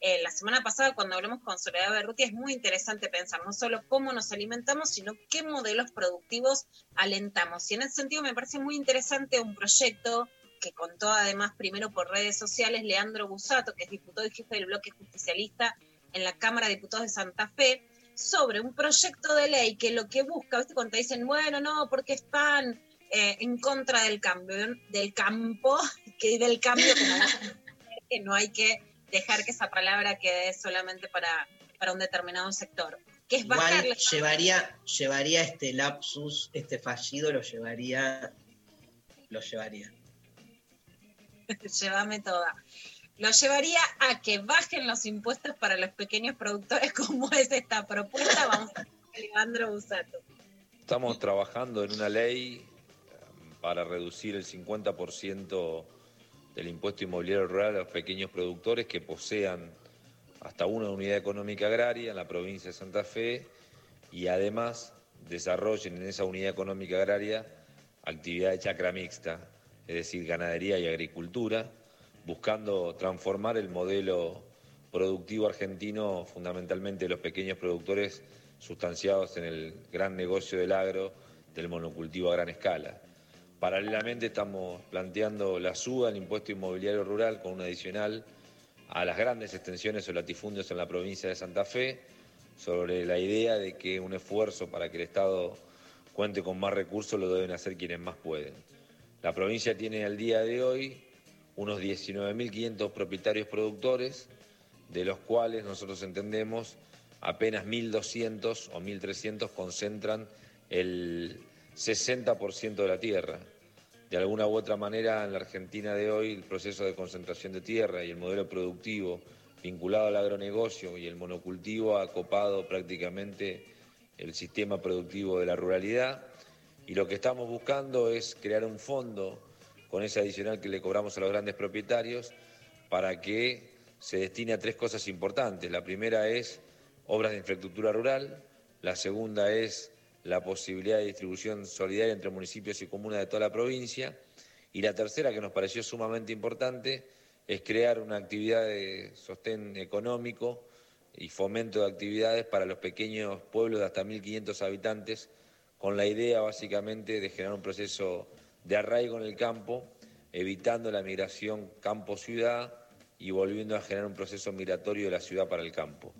Eh, la semana pasada, cuando hablamos con Soledad Berruti, es muy interesante pensar no solo cómo nos alimentamos, sino qué modelos productivos alentamos. Y en ese sentido me parece muy interesante un proyecto que contó además primero por redes sociales Leandro Busato, que es diputado y jefe del bloque justicialista en la Cámara de Diputados de Santa Fe, sobre un proyecto de ley que lo que busca, ¿viste? Cuando te dicen, bueno, no, porque están eh, en contra del cambio, del campo, que del cambio, que no hay que dejar que esa palabra quede solamente para, para un determinado sector. Que es bajar Igual llevaría, llevaría este lapsus, este fallido, lo llevaría, lo llevaría. llévame toda. Lo llevaría a que bajen los impuestos para los pequeños productores, como es esta propuesta. Vamos a Alejandro Busato. Estamos trabajando en una ley eh, para reducir el 50% del impuesto inmobiliario rural a los pequeños productores que posean hasta una unidad económica agraria en la provincia de Santa Fe y además desarrollen en esa unidad económica agraria actividad de chacra mixta, es decir, ganadería y agricultura, buscando transformar el modelo productivo argentino, fundamentalmente los pequeños productores sustanciados en el gran negocio del agro, del monocultivo a gran escala. Paralelamente estamos planteando la suba del impuesto inmobiliario rural con un adicional a las grandes extensiones o latifundios en la provincia de Santa Fe, sobre la idea de que un esfuerzo para que el Estado cuente con más recursos lo deben hacer quienes más pueden. La provincia tiene al día de hoy unos 19.500 propietarios productores, de los cuales nosotros entendemos apenas 1.200 o 1.300 concentran el 60% de la tierra. De alguna u otra manera, en la Argentina de hoy, el proceso de concentración de tierra y el modelo productivo vinculado al agronegocio y el monocultivo ha copado prácticamente el sistema productivo de la ruralidad. Y lo que estamos buscando es crear un fondo con ese adicional que le cobramos a los grandes propietarios para que se destine a tres cosas importantes. La primera es obras de infraestructura rural, la segunda es la posibilidad de distribución solidaria entre municipios y comunas de toda la provincia, y la tercera, que nos pareció sumamente importante, es crear una actividad de sostén económico y fomento de actividades para los pequeños pueblos de hasta 1.500 habitantes, con la idea básicamente de generar un proceso de arraigo en el campo, evitando la migración campo-ciudad y volviendo a generar un proceso migratorio de la ciudad para el campo.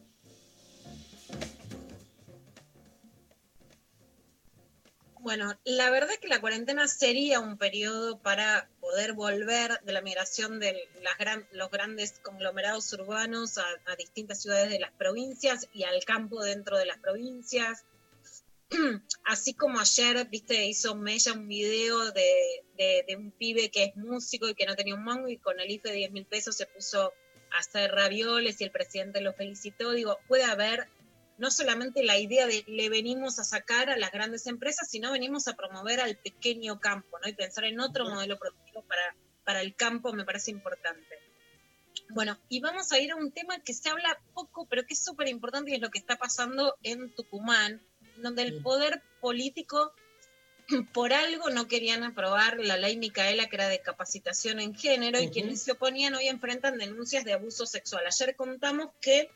Bueno, la verdad es que la cuarentena sería un periodo para poder volver de la migración de las gran- los grandes conglomerados urbanos a, a distintas ciudades de las provincias y al campo dentro de las provincias. Así como ayer, viste, hizo Mella un video de, de- de un pibe que es músico y que no tenía un mango y con el IFE de 10 mil pesos se puso a hacer ravioles y el presidente lo felicitó. Digo, puede haber no solamente la idea de le venimos a sacar a las grandes empresas, sino venimos a promover al pequeño campo, ¿no? Y pensar en otro modelo productivo para, para el campo me parece importante. Bueno, y vamos a ir a un tema que se habla poco, pero que es súper importante y es lo que está pasando en Tucumán, donde el poder político por algo no querían aprobar la ley Micaela, que era de capacitación en género, y quienes se oponían hoy enfrentan denuncias de abuso sexual. Ayer contamos que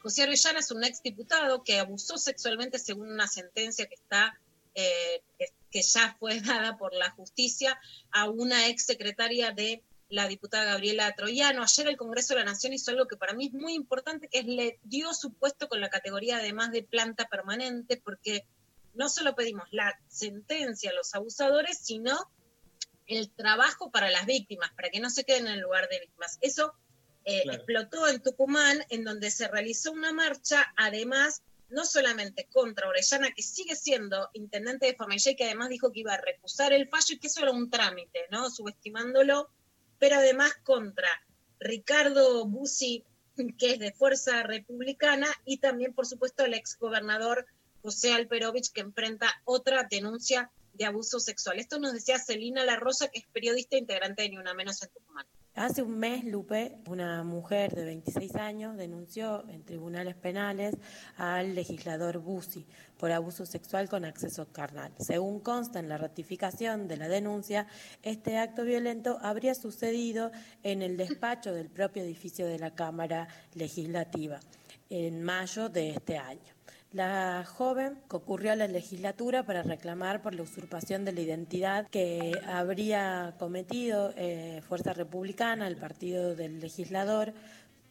José Orellana es un exdiputado que abusó sexualmente según una sentencia que está eh, que, que ya fue dada por la justicia a una ex secretaria de la diputada Gabriela Troyano. Ayer el Congreso de la Nación hizo algo que para mí es muy importante, que es le dio su puesto con la categoría además de planta permanente, porque no solo pedimos la sentencia a los abusadores, sino el trabajo para las víctimas, para que no se queden en el lugar de víctimas. Eso eh, Claro. explotó en Tucumán, en donde se realizó una marcha, además, no solamente contra Orellana, que sigue siendo intendente de Famellé, que además dijo que iba a recusar el fallo y que eso era un trámite, ¿no? Subestimándolo, pero además contra Ricardo Bussi, que es de Fuerza Republicana, y también, por supuesto, el exgobernador José Alperovich, que enfrenta otra denuncia de abuso sexual. Esto nos decía Celina La Rosa, que es periodista integrante de Ni Una Menos en Tucumán. Hace un mes, Lupe, una mujer de 26 años denunció en tribunales penales al legislador Bussi por abuso sexual con acceso carnal. Según consta en la ratificación de la denuncia, este acto violento habría sucedido en el despacho del propio edificio de la Cámara Legislativa en mayo de este año. La joven concurrió a la legislatura para reclamar por la usurpación de la identidad que habría cometido eh, Fuerza Republicana, el partido del legislador,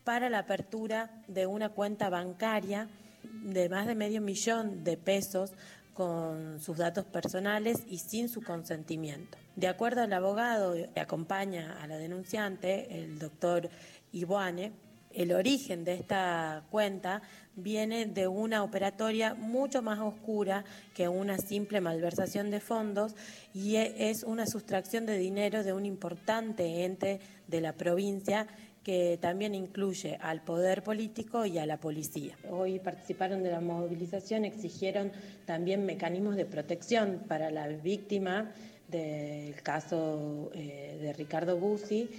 para la apertura de una cuenta bancaria de más de medio millón de pesos con sus datos personales y sin su consentimiento. De acuerdo al abogado que acompaña a la denunciante, el doctor Ibuane, el origen de esta cuenta viene de una operatoria mucho más oscura que una simple malversación de fondos y e- es una sustracción de dinero de un importante ente de la provincia que también incluye al poder político y a la policía. Hoy participaron de la movilización, exigieron también mecanismos de protección para la víctima del caso eh, de Ricardo Bussi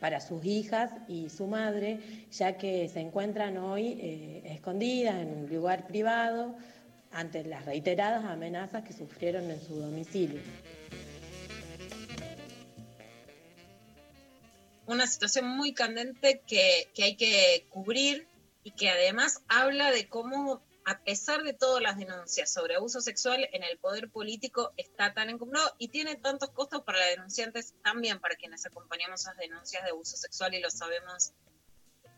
para sus hijas y su madre, ya que se encuentran hoy eh, escondidas en un lugar privado ante las reiteradas amenazas que sufrieron en su domicilio. Una situación muy candente que, que hay que cubrir y que además habla de cómo, a pesar de todas las denuncias sobre abuso sexual en el poder político, está tan encumbrado y tiene tantos costos para las denunciantes, también para quienes acompañamos esas denuncias de abuso sexual y lo sabemos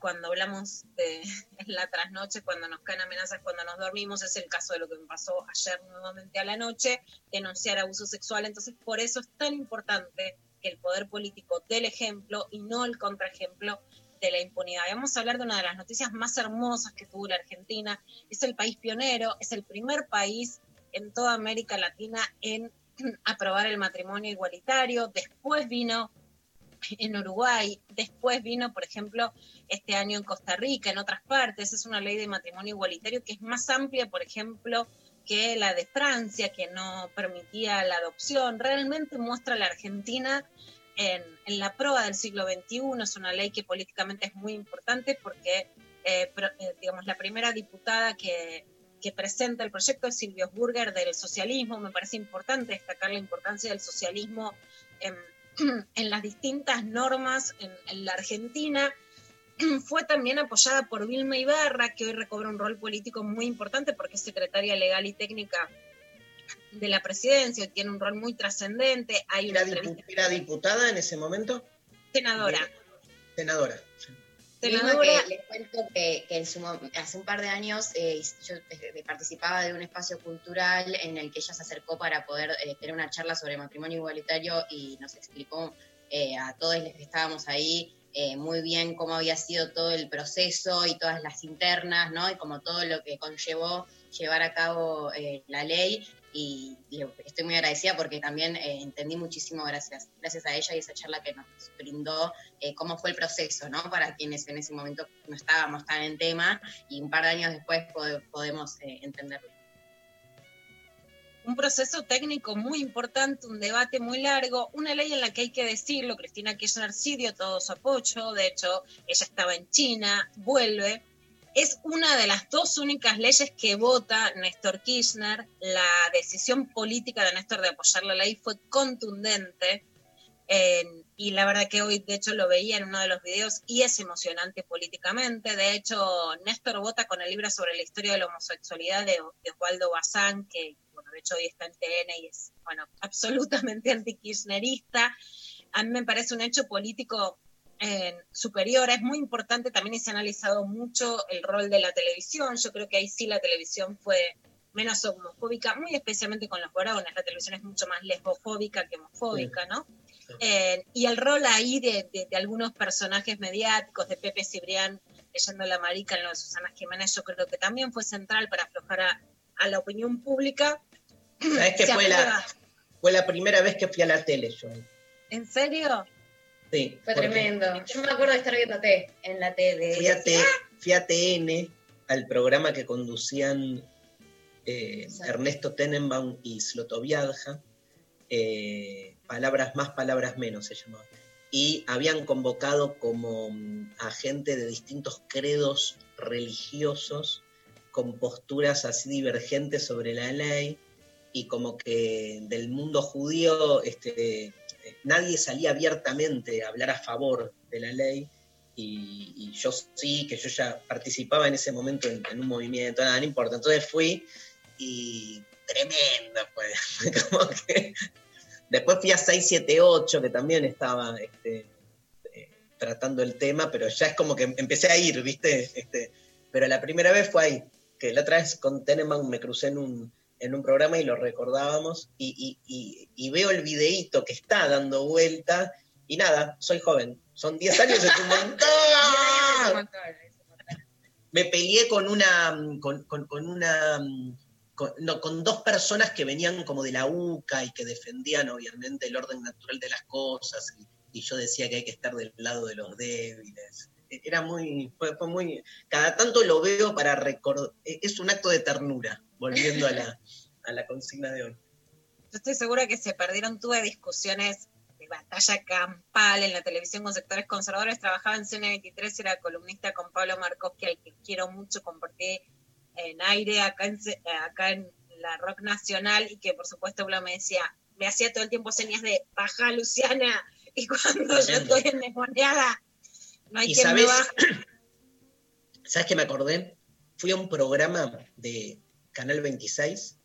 cuando hablamos de en la trasnoche, cuando nos caen amenazas, cuando nos dormimos, es el caso de lo que me pasó ayer nuevamente a la noche, denunciar abuso sexual. Entonces, por eso es tan importante que el poder político dé el ejemplo y no el contraejemplo de la impunidad. Vamos a hablar de una de las noticias más hermosas que tuvo la Argentina. Es el país pionero, es el primer país en toda América Latina en aprobar el matrimonio igualitario. Después vino en Uruguay, después vino, por ejemplo, este año en Costa Rica, en otras partes. Es una ley de matrimonio igualitario que es más amplia, por ejemplo, que la de Francia, que no permitía la adopción. Realmente muestra a la Argentina en, en la prueba del siglo XXI. Es una ley que políticamente es muy importante porque, eh, pro- eh, digamos, la primera diputada que, que presenta el proyecto es Silvio Burger del socialismo. Me parece importante destacar la importancia del socialismo en, en las distintas normas en, en la Argentina. Fue también apoyada por Vilma Ibarra, que hoy recobra un rol político muy importante porque es secretaria legal y técnica de la presidencia, tiene un rol muy trascendente. Hay una ¿Era, dipu- entrevista era diputada en ese momento? senadora. Senadora. Senadora- que les cuento que, que en su mo- hace un par de años eh, yo eh, participaba de un espacio cultural en el que ella se acercó para poder eh, tener una charla sobre matrimonio igualitario y nos explicó eh, a todos los que estábamos ahí eh, muy bien cómo había sido todo el proceso y todas las internas, ¿no? Y como todo lo que conllevó llevar a cabo eh, la ley y estoy muy agradecida porque también eh, entendí muchísimo gracias, gracias a ella y esa charla que nos brindó eh, cómo fue el proceso, ¿no? Para quienes en ese momento no estábamos tan en tema y un par de años después pode- podemos eh, entenderlo. un proceso técnico muy importante, un debate muy largo, una ley en la que hay que decirlo, Cristina Kirchner sí dio todo su apoyo, de hecho ella estaba en China, vuelve, es una de las dos únicas leyes que vota Néstor Kirchner. La decisión política de Néstor de apoyar la ley fue contundente. y la verdad que hoy, de hecho, lo veía en uno de los videos y es emocionante políticamente. De hecho, Néstor vota con el libro sobre la historia de la homosexualidad de, de Osvaldo Bazán, que, bueno, de hecho hoy está en TN y es, bueno, absolutamente antikirchnerista. A mí me parece un hecho político eh, superior. Es muy importante también y se ha analizado mucho el rol de la televisión. Yo creo que ahí sí la televisión fue menos homofóbica, muy especialmente con los varones. La televisión es mucho más lesbofóbica que homofóbica, ¿no? Eh, y el rol ahí de, de- de algunos personajes mediáticos, de Pepe Cibrián leyendo La Marica en lo de Susana Jiménez, yo creo que también fue central para aflojar a, a la opinión pública. ¿Sabes que fue la, fue la primera vez que fui a la tele yo? ¿En serio? Sí. Fue tremendo. Yo me acuerdo de estar viéndote en la tele. Fui a, T- fui a TN, al programa que conducían eh, Ernesto Tenenbaum y Slotoviadja, eh, Palabras más, palabras menos se llamaba. Y habían convocado como mm, a gente de distintos credos religiosos con posturas así divergentes sobre la ley y como que del mundo judío este, nadie salía abiertamente a hablar a favor de la ley y, yo sí, que yo ya participaba en ese momento en, en un movimiento, nada, no importa. Entonces fui y tremendo, pues. Como que- Después fui a 678, que también estaba este, eh, tratando el tema, pero ya es como que empecé a ir, ¿viste? Este, pero la primera vez fue ahí, que la otra vez con Teneman me crucé en un, en un programa y lo recordábamos, y, y- y- y veo el videíto que está dando vuelta, y nada, soy joven, son 10 años, es un montón. Me peleé con una, con, con- con una, con, no, con dos personas que venían como de la UCA y que defendían obviamente el orden natural de las cosas, y, yo decía que hay que estar del lado de los débiles. Era muy, fue, fue muy, cada tanto lo veo para recordar, es un acto de ternura, volviendo a la, a la consigna de hoy. Yo estoy segura que se perdieron, tuve discusiones de batalla campal en la televisión con sectores conservadores, trabajaba en CN23, era columnista con Pablo Markowski, al que quiero mucho, compartí en aire acá en, C- acá en la Rock Nacional, y que por supuesto Pablo me decía, me hacía todo el tiempo señas de baja Luciana, y cuando yo estoy endemoniada, no hay Y quien me sabes, baje. ¿sabes qué me acordé? Fui a un programa de Canal 26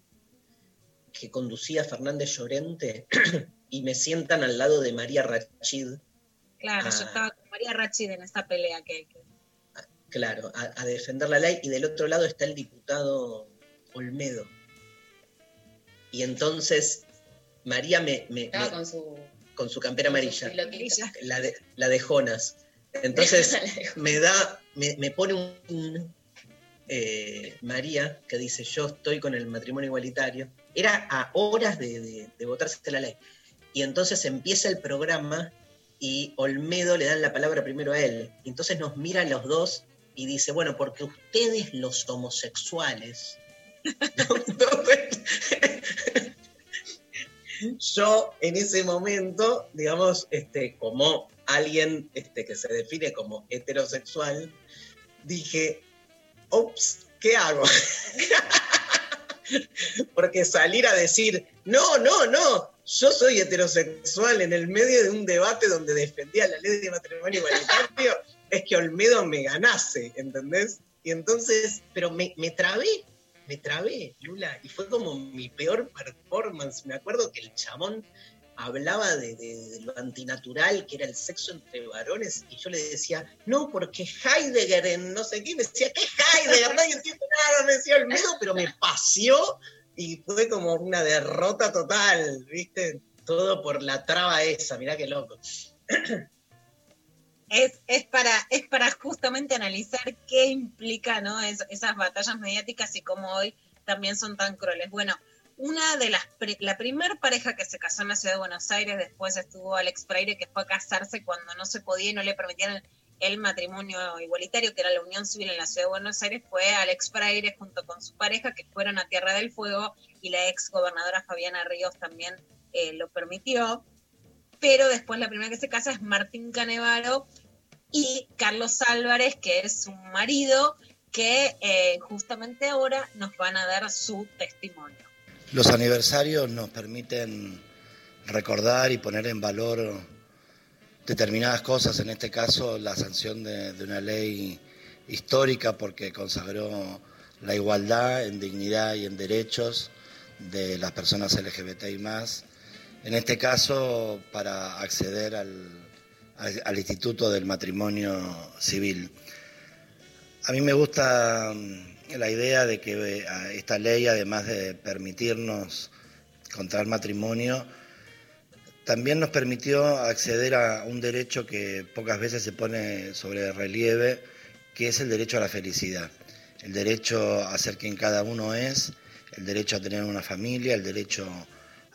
que conducía Fernández Llorente y me sientan al lado de María Rachid, Claro, yo Ah. estaba con María Rachid en esta pelea que, que- claro, a, a defender la ley, y del otro lado está el diputado Olmedo. Y entonces María me, me- Estaba me- con su, con su campera con amarilla, la de, la de Jonas. Entonces me da, me, me pone un eh, María que dice yo estoy con el matrimonio igualitario. Era a horas de, votarse la ley. Y entonces empieza el programa y Olmedo le dan la palabra primero a él. Y entonces nos mira a los dos y dice, bueno, porque ustedes los homosexuales. Yo en ese momento, digamos, este, como alguien este, que se define como heterosexual, dije, ups, ¿qué hago? Porque salir a decir, no, no, no, yo soy heterosexual en el medio de un debate donde defendía la ley de matrimonio igualitario, es que Olmedo me ganase, ¿entendés? Y entonces, pero me, me trabé, me trabé, Lula, y fue como mi peor performance. Me acuerdo que el chamón hablaba de, lo antinatural que era el sexo entre varones y yo le decía, no, porque Heidegger en no sé qué, me decía, ¿qué Heidegger? Nadie entiende nada, me decía Olmedo, pero me paseó y fue como una derrota total, ¿viste? Todo por la traba esa, mirá qué loco. es, es, para, es para justamente analizar qué implica ¿no? Es- esas batallas mediáticas y cómo hoy también son tan crueles. Bueno, una de las, pri- la primer pareja que se casó en la ciudad de Buenos Aires, después estuvo Alex Freire, que fue a casarse cuando no se podía y no le permitían el matrimonio igualitario, que era la unión civil en la ciudad de Buenos Aires, fue Alex Freire junto con su pareja, que fueron a Tierra del Fuego, y la ex gobernadora Fabiana Ríos también eh, lo permitió. Pero después la primera que se casa es Martín Canevaro, y Carlos Álvarez, que es su marido, que eh, justamente ahora nos van a dar su testimonio. Los aniversarios nos permiten recordar y poner en valor determinadas cosas, en este caso la sanción de, una ley histórica porque consagró la igualdad en dignidad y en derechos de las personas LGBTI más, en este caso para acceder al, Instituto del Matrimonio Civil. A mí me gusta la idea de que eh, esta ley, además de permitirnos contraer matrimonio, también nos permitió acceder a un derecho que pocas veces se pone sobre relieve, que es el derecho a la felicidad, el derecho a ser quien cada uno es, el derecho a tener una familia, el derecho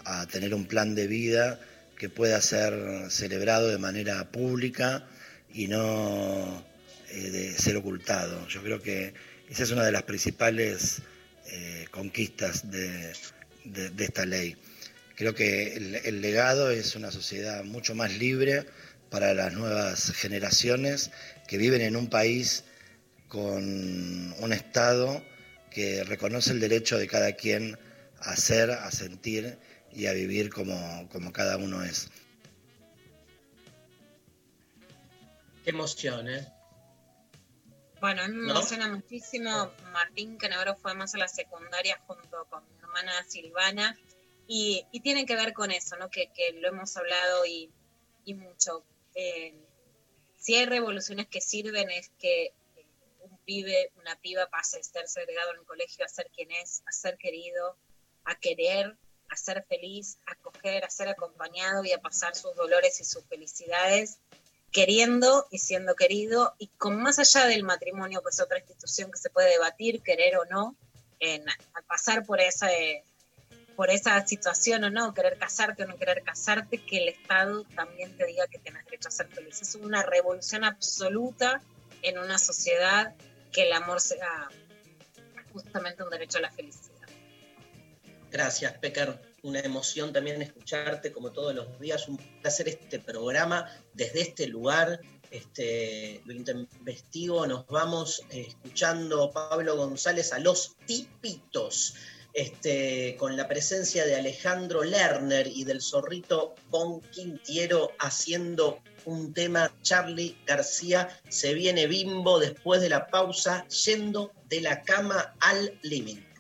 a tener un plan de vida que pueda ser celebrado de manera pública y no eh, de ser ocultado. Yo creo que esa es una de las principales eh, conquistas de, esta ley. Creo que el, el legado es una sociedad mucho más libre para las nuevas generaciones que viven en un país con un Estado que reconoce el derecho de cada quien a ser, a sentir y a vivir como, como cada uno es. Qué emoción, ¿eh? Bueno, a mí me ¿No? emociona muchísimo Martín Canavero fue más a la secundaria junto con mi hermana Silvana y, y tiene que ver con eso, ¿no? Que, que lo hemos hablado y, y mucho. Eh, si hay revoluciones que sirven es que eh, un pibe, una piba pase de ser segregado en el colegio a ser quien es, a ser querido, a querer, a ser feliz, a coger, a ser acompañado y a pasar sus dolores y sus felicidades queriendo y siendo querido y con más allá del matrimonio, que es otra institución que se puede debatir, querer o no, al pasar por esa, por esa situación o no, querer casarte o no querer casarte, que el Estado también te diga que tienes derecho a ser feliz. Es una revolución absoluta en una sociedad que el amor sea justamente un derecho a la felicidad. Gracias, Pecker. Una emoción también escucharte como todos los días. Un placer este programa desde este lugar. Este, lo investigo. Nos vamos eh, escuchando Pablo González a los tipitos. Este, con la presencia de Alejandro Lerner y del zorrito Bon Quintiero haciendo un tema. Charlie García se viene bimbo después de la pausa, yendo de la cama al living.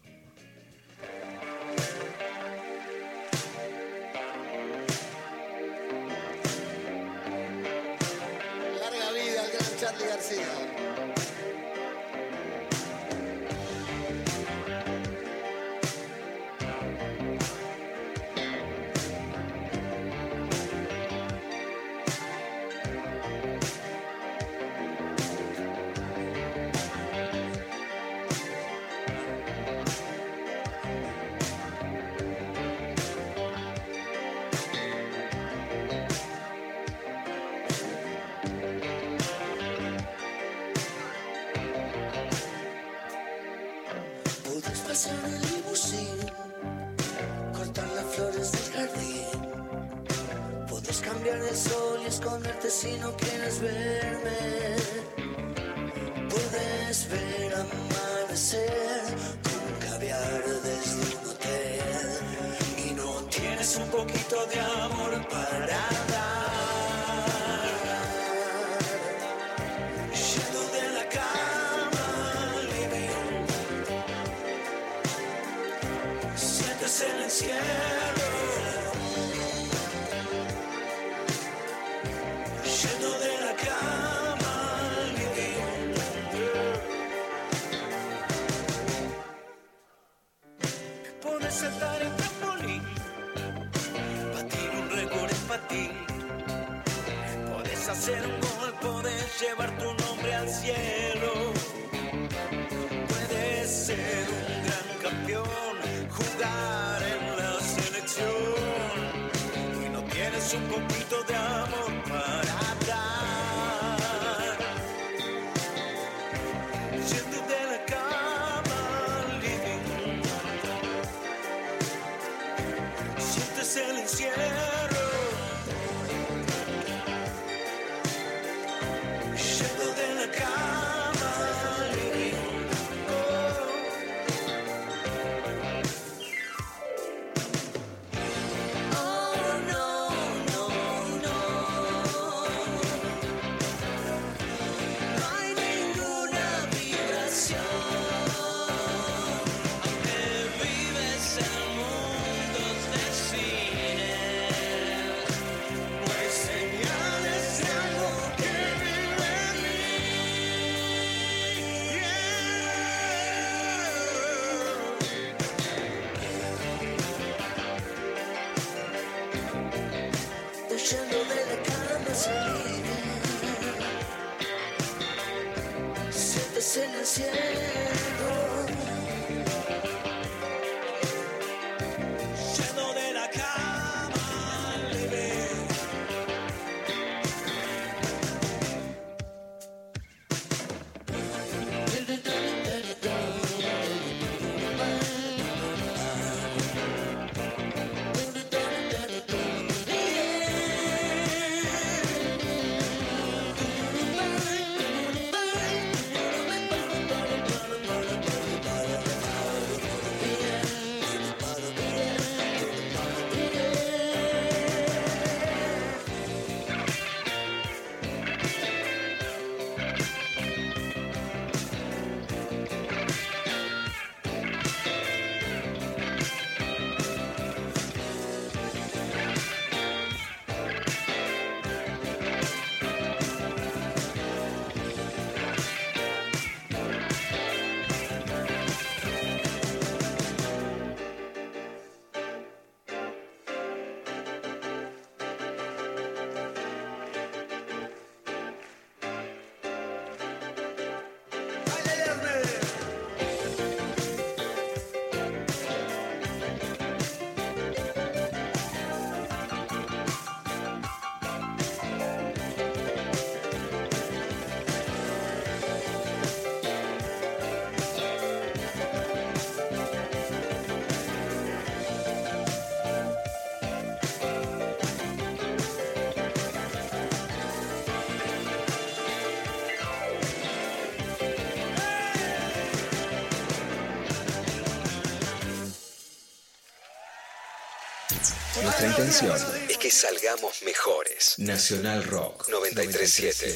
Nuestra intención es que salgamos mejores. Nacional Rock 937.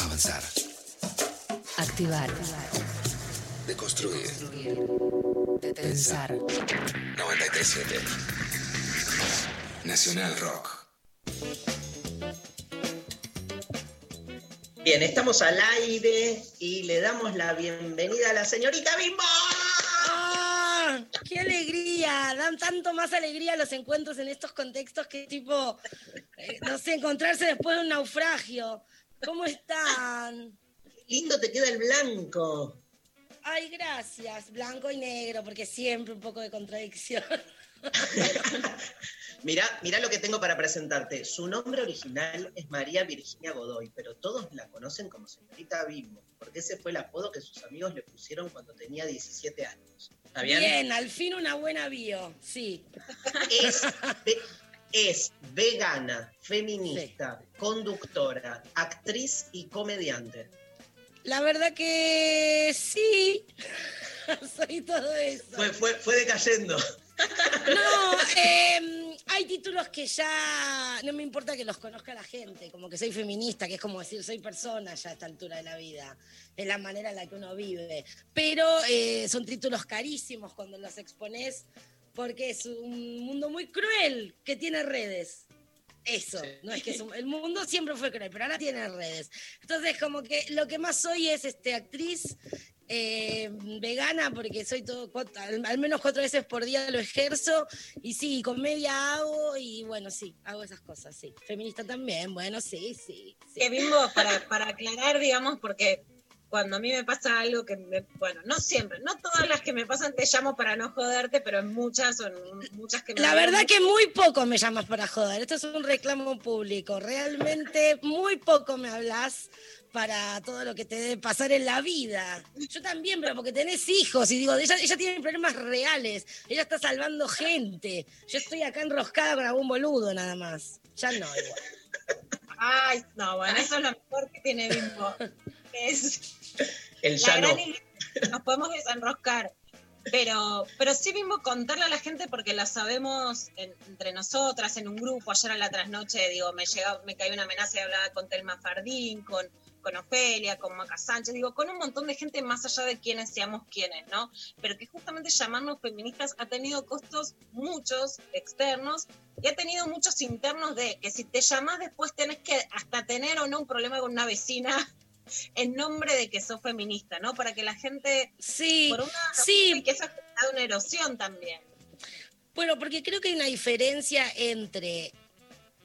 Avanzar. Activar. Deconstruir. Pensar. 937. Nacional Rock. Bien, estamos al aire y le damos la bienvenida a la señorita Bimbo. ¡Ah! ¡Qué alegría! Dan tanto más alegría los encuentros en estos contextos que tipo, eh, no sé, encontrarse después de un naufragio. ¿Cómo están? Lindo te queda el blanco. Ay, gracias. Blanco y negro, porque siempre un poco de contradicción. Mirá, mirá lo que tengo para presentarte. Su nombre original es María Virginia Godoy, pero todos la conocen como señorita Bimbo, porque ese fue el apodo que sus amigos le pusieron cuando tenía 17 años. ¿Está bien? Bien, al fin una buena bio, sí. Es, ve- es vegana, feminista, conductora, actriz y comediante. La verdad que sí. Soy todo eso. Fue, fue, fue decayendo. No, eh, hay títulos que ya no me importa que los conozca la gente, como que soy feminista, que es como decir soy persona ya a esta altura de la vida, es la manera en la que uno vive. Pero eh, son títulos carísimos cuando los expones, porque es un mundo muy cruel que tiene redes. Eso, no es que es un- el mundo siempre fue cruel, pero ahora tiene redes. Entonces, como que lo que más soy es este actriz eh, vegana, porque soy todo, al, menos cuatro veces por día lo ejerzo, y sí, comedia hago, y bueno, sí, hago esas cosas, sí. Feminista también, bueno, sí, sí. sí. Que bimbo, para, para aclarar, digamos, porque cuando a mí me pasa algo que me, bueno, no siempre, no todas las que me pasan te llamo para no joderte, pero en muchas son muchas que me La verdad que muy poco me llamas para joder. Esto es un reclamo público. Realmente muy poco me hablas para todo lo que te debe pasar en la vida. Yo también, pero porque tenés hijos y digo, ella, ella tiene problemas reales. Ella está salvando gente. Yo estoy acá enroscada con algún boludo nada más. Ya no, igual. Ay, no, bueno, eso es lo mejor que tiene Bimbo. Es El la ya gran nos podemos desenroscar. Pero, pero sí Bimbo contarle a la gente porque la sabemos en- entre nosotras, en un grupo, ayer a la trasnoche, digo, me llegó, me cayó una amenaza y hablaba con Telma Fardín, con, con Ofelia, con Maca Sánchez, digo, con un montón de gente más allá de quienes seamos quienes, ¿no? Pero que justamente llamarnos feministas ha tenido costos muchos externos y ha tenido muchos internos de que si te llamas después tenés que hasta tener o no un problema con una vecina en nombre de que sos feminista, ¿no? Para que la gente sí, por una sí. que eso ha generado una erosión también. Bueno, porque creo que hay una diferencia entre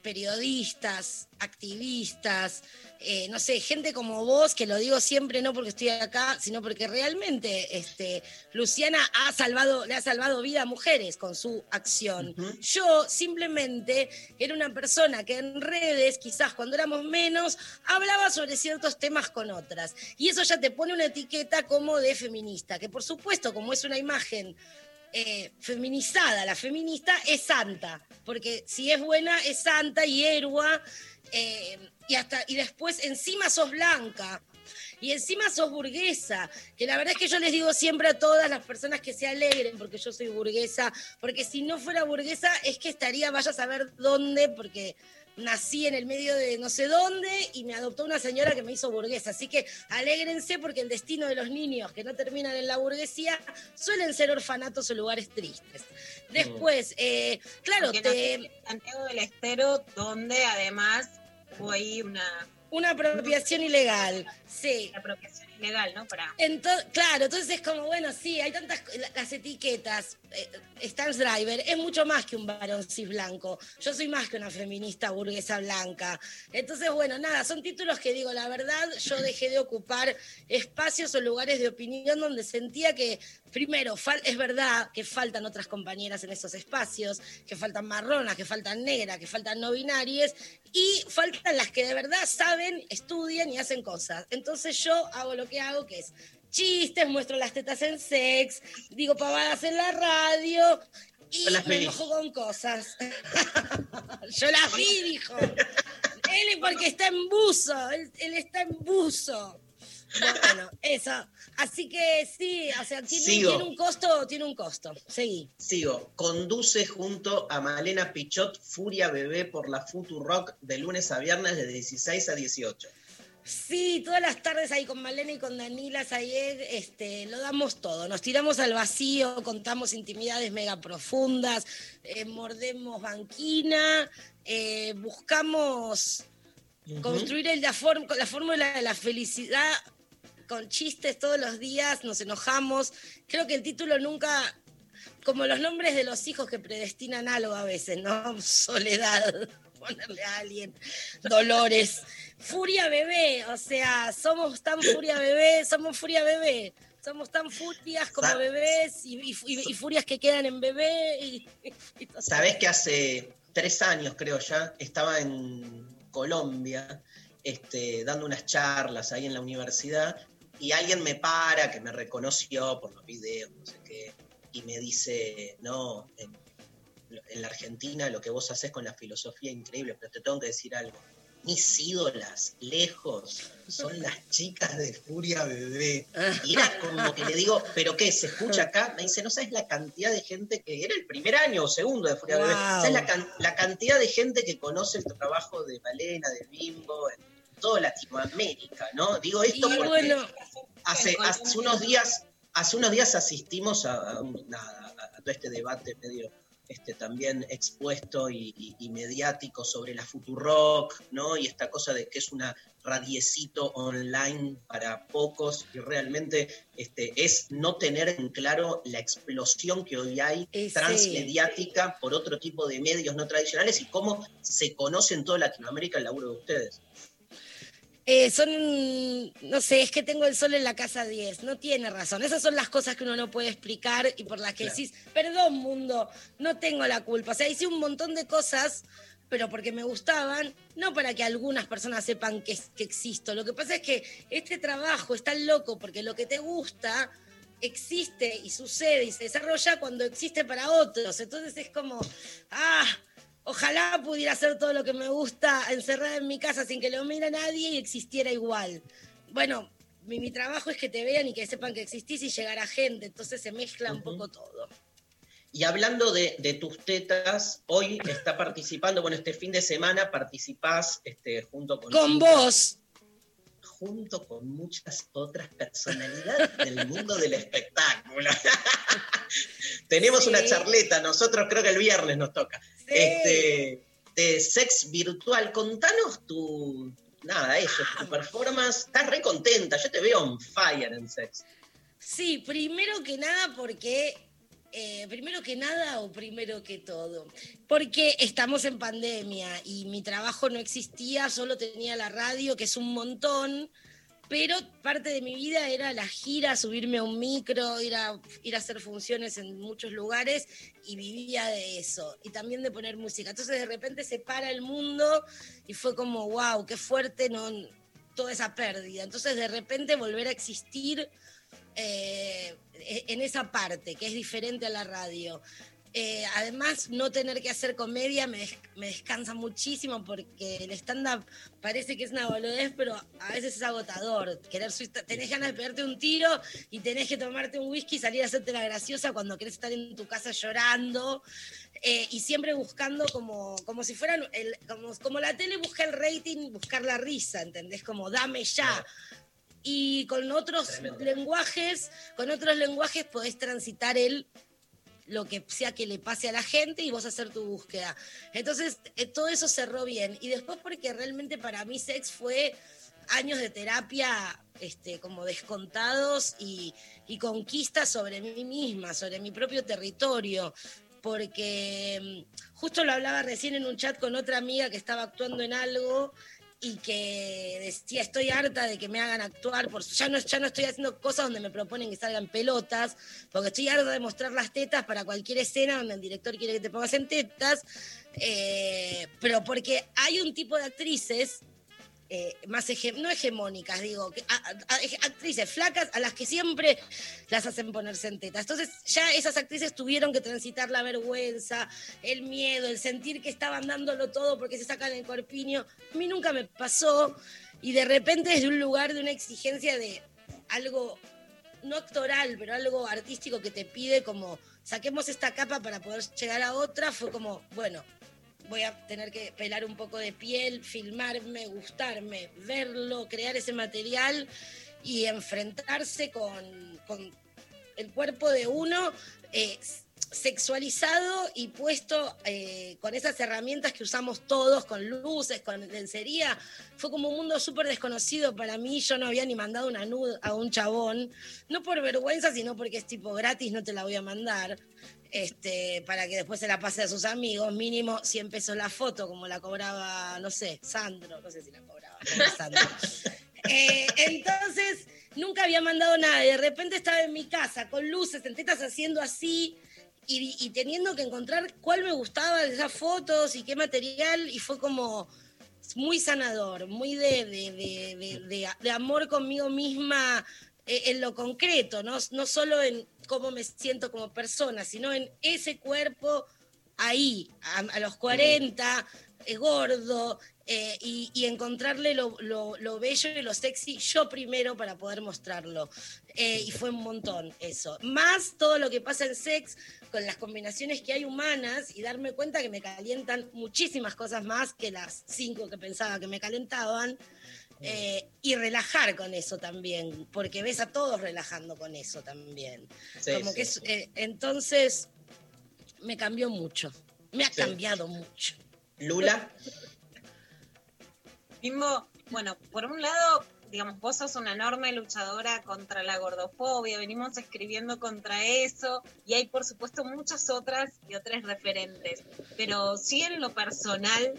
periodistas, activistas, eh, no sé, gente como vos, que lo digo siempre no porque estoy acá, sino porque realmente este, Luciana ha salvado, le ha salvado vida a mujeres con su acción. Yo simplemente era una persona que en redes, quizás cuando éramos menos, hablaba sobre ciertos temas con otras. Y eso ya te pone una etiqueta como de feminista, que por supuesto, como es una imagen eh, feminizada, la feminista es santa, porque si es buena es santa y héroa, eh, y, hasta, y después encima sos blanca. Y encima sos burguesa, que la verdad es que yo les digo siempre a todas las personas que se alegren porque yo soy burguesa, porque si no fuera burguesa es que estaría, vaya a saber dónde, porque nací en el medio de no sé dónde y me adoptó una señora que me hizo burguesa. Así que alégrense porque el destino de los niños que no terminan en la burguesía suelen ser orfanatos o lugares tristes. Después, eh, claro, Porque te... Santiago del Estero, donde además hubo ahí una Una apropiación ilegal, sí. apropiación ilegal, ¿no? Para Ento- claro, entonces es como, bueno, sí, hay tantas la- las etiquetas. Eh, Stans Driver es mucho más que un varón cis blanco. Yo soy más que una feminista burguesa blanca. Entonces, bueno, nada, son títulos que digo, la verdad, yo dejé de ocupar espacios o lugares de opinión donde sentía que, primero, es verdad que faltan otras compañeras en esos espacios, que faltan marronas, que faltan negras, que faltan no binarias, y faltan las que de verdad saben, estudian y hacen cosas. Entonces yo hago lo que hago, que es chistes, muestro las tetas en sex, digo pavadas en la radio y las me enojo con cosas. yo las vi, dijo. Él es porque está en buzo, él, él está en buzo. Bueno, eso. Así que sí, o sea, tiene, tiene un costo, tiene un costo. Seguí. Sigo, conduce junto a Malena Pichot Furia Bebé por la Futurock de lunes a viernes de 16 a 18. Sí, todas las tardes ahí con Malena y con Danila Sayed, este, lo damos todo. Nos tiramos al vacío, contamos intimidades mega profundas, eh, mordemos banquina, eh, buscamos construir el- la, form- la fórmula de la felicidad con chistes todos los días, nos enojamos. Creo que el título nunca, como los nombres de los hijos que predestinan algo a veces, ¿no? Soledad, ponerle a alguien, Dolores. Furia bebé, o sea, somos tan furia bebé, somos furia bebé. Somos tan furias como bebés y, y- y- y furias que quedan en bebé. Y. Sabés que hace tres años, creo ya, estaba en Colombia este, dando unas charlas ahí en la universidad y alguien me para, que me reconoció por los videos, no sé qué, y me dice, no, en, en la Argentina lo que vos haces con la filosofía es increíble, pero te tengo que decir algo. Mis ídolas, lejos, son las chicas de Furia Bebé. Y era como que le digo, ¿pero qué? ¿Se escucha acá? Me dice, no sabes la cantidad de gente que era el primer año o segundo de Furia Bebé. ¿Sabes la, can- la cantidad de gente que conoce el trabajo de Malena, de Bimbo, en toda Latinoamérica, ¿no? Digo esto Y porque bueno, hace, hace unos días, hace unos días asistimos a- a todo este debate medio este, también expuesto y, y- y mediático sobre la Futurock, ¿no? Y esta cosa de que es una radiecito online para pocos y realmente este, es no tener en claro la explosión que hoy hay sí. transmediática por otro tipo de medios no tradicionales y cómo se conoce en toda Latinoamérica el laburo de ustedes. Eh, son, no sé, es que tengo el sol en la casa 10, no tiene razón. Esas son las cosas que uno no puede explicar y por las que Claro. decís, perdón mundo, no tengo la culpa. O sea, hice un montón de cosas, pero porque me gustaban, no para que algunas personas sepan que, que existo. Lo que pasa es que este trabajo es tan loco porque lo que te gusta existe y sucede y se desarrolla cuando existe para otros. Entonces es como, ah, ojalá pudiera hacer todo lo que me gusta encerrada en mi casa sin que lo mire nadie y existiera igual. Bueno, mi, mi trabajo es que te vean y que sepan que existís y llegar a gente, entonces se mezcla un poco todo. Y hablando de, de tus tetas, hoy está participando, bueno, este fin de semana participás este, junto con... Con vos. Junto con muchas otras personalidades del mundo del espectáculo. Tenemos Sí. una charleta, nosotros creo que el viernes nos toca. Este, de sex virtual, contanos tu... Nada, eso, tu performance. Estás re contenta, yo te veo on fire en sex. Sí, primero que nada porque Eh, primero que nada o primero que todo, porque estamos en pandemia y mi trabajo no existía, solo tenía la radio, que es un montón, pero parte de mi vida era la gira, subirme a un micro, ir a, ir a hacer funciones en muchos lugares y vivía de eso y también de poner música. Entonces de repente se para el mundo y fue como, wow, qué fuerte no, toda esa pérdida. Entonces de repente volver a existir eh, en esa parte, que es diferente a la radio. Eh, además, no tener que hacer comedia me, me descansa muchísimo porque el stand-up parece que es una boludez, pero a veces es agotador. Querer, tenés ganas de pegarte un tiro y tenés que tomarte un whisky y salir a hacerte la graciosa cuando querés estar en tu casa llorando. eh, y siempre buscando como, como si fueran, como, como la tele busca el rating, buscar la risa, ¿entendés? Como dame ya y con otros lenguajes, con otros lenguajes podés transitar el lo que sea que le pase a la gente y vos hacer tu búsqueda. Entonces, eh, todo eso cerró bien. Y después porque realmente para mí sex fue años de terapia este, como descontados y, y conquistas sobre mí misma, sobre mi propio territorio. Porque mm, justo lo hablaba recién en un chat con otra amiga que estaba actuando en algo y que decía, estoy harta de que me hagan actuar, por, ya, no, ya no estoy haciendo cosas donde me proponen que salgan pelotas, porque estoy harta de mostrar las tetas para cualquier escena donde el director quiere que te pongas en tetas, eh, pero porque hay un tipo de actrices eh, más no hegemónicas, digo, actrices flacas a las que siempre las hacen ponerse en tetas. Entonces ya esas actrices tuvieron que transitar la vergüenza, el miedo, el sentir que estaban dándolo todo porque se sacan el corpiño. A mí nunca me pasó y de repente desde un lugar de una exigencia de algo no actoral, pero algo artístico que te pide como saquemos esta capa para poder llegar a otra, fue como, bueno, voy a tener que pelar un poco de piel, filmarme, gustarme, verlo, crear ese material y enfrentarse con, el cuerpo de uno eh, sexualizado y puesto eh, con esas herramientas que usamos todos, con luces, con lencería. Fue como un mundo súper desconocido para mí. Yo no había ni mandado una nude a un chabón, no por vergüenza, sino porque es tipo gratis, no te la voy a mandar. Este, para que después se la pase a sus amigos, mínimo 100 pesos la foto, como la cobraba, no sé, Sandro, no sé si la cobraba, Sandro. Eh, entonces, nunca había mandado nada. Y de repente estaba en mi casa con luces, en tetas haciendo así y, y teniendo que encontrar cuál me gustaba de esas fotos y qué material. Y fue como muy sanador, muy de, de, de- de- de- de amor conmigo misma eh, en lo concreto, ¿no? no solo en cómo me siento como persona, sino en ese cuerpo ahí, a, a los 40, eh, gordo, eh, y, y encontrarle lo, lo- lo bello y lo sexy yo primero para poder mostrarlo. Eh, y fue un montón eso. Más todo lo que pasa en sex con las combinaciones que hay humanas y darme cuenta que me calientan muchísimas cosas más que las cinco que pensaba que me calentaban. Eh, y relajar con eso también, porque ves a todos relajando con eso también. Sí, Como sí, que es- sí. eh, entonces me cambió mucho, me ha Sí. cambiado mucho. Lula. Bimbo, bueno, por un lado, digamos, vos sos una enorme luchadora contra la gordofobia, venimos escribiendo contra eso, y hay por supuesto muchas otras y otras referentes, pero sí en lo personal,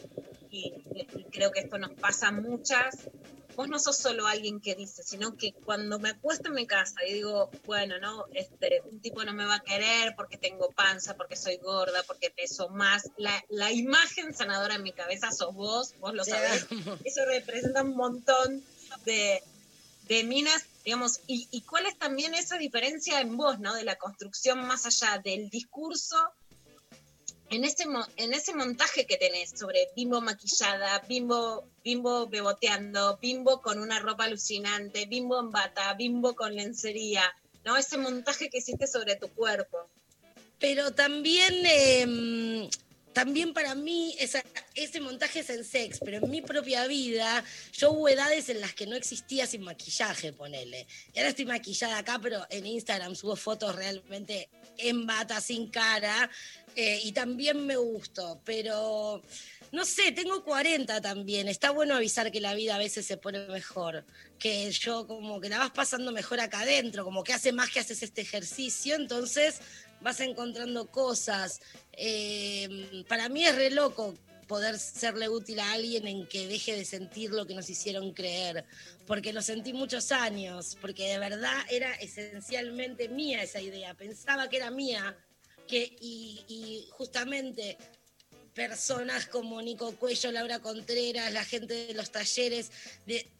y, y creo que esto nos pasa a muchas, vos no sos solo alguien que dice, sino que cuando me acuesto en mi casa y digo, bueno, no, este, un tipo no me va a querer porque tengo panza, porque soy gorda, porque peso más, la, la imagen sanadora en mi cabeza sos vos, vos lo sabés, eso representa un montón de, de minas, digamos, y, y cuál es también esa diferencia en vos, ¿no? De la construcción más allá del discurso, en ese, en ese montaje que tenés sobre bimbo maquillada, bimbo, bimbo beboteando, bimbo con una ropa alucinante, bimbo en bata, bimbo con lencería, ¿no? Ese montaje que hiciste sobre tu cuerpo. Pero también, eh, también para mí ese montaje es en sex, pero en mi propia vida yo hubo edades en las que no existía sin maquillaje, ponele. Y ahora estoy maquillada acá, pero en Instagram subo fotos realmente en bata, sin cara, eh, y también me gustó, pero... No sé, tengo 40 también. Está bueno avisar que la vida a veces se pone mejor. Que yo como que la vas pasando mejor acá adentro, como que hace más que haces este ejercicio. Entonces, vas encontrando cosas. Eh, para mí es re loco poder serle útil a alguien en que deje de sentir lo que nos hicieron creer, porque lo sentí muchos años, porque de verdad era esencialmente mía esa idea, pensaba que era mía, que, y, justamente personas como Nico Cuello, Laura Contreras, la gente de los talleres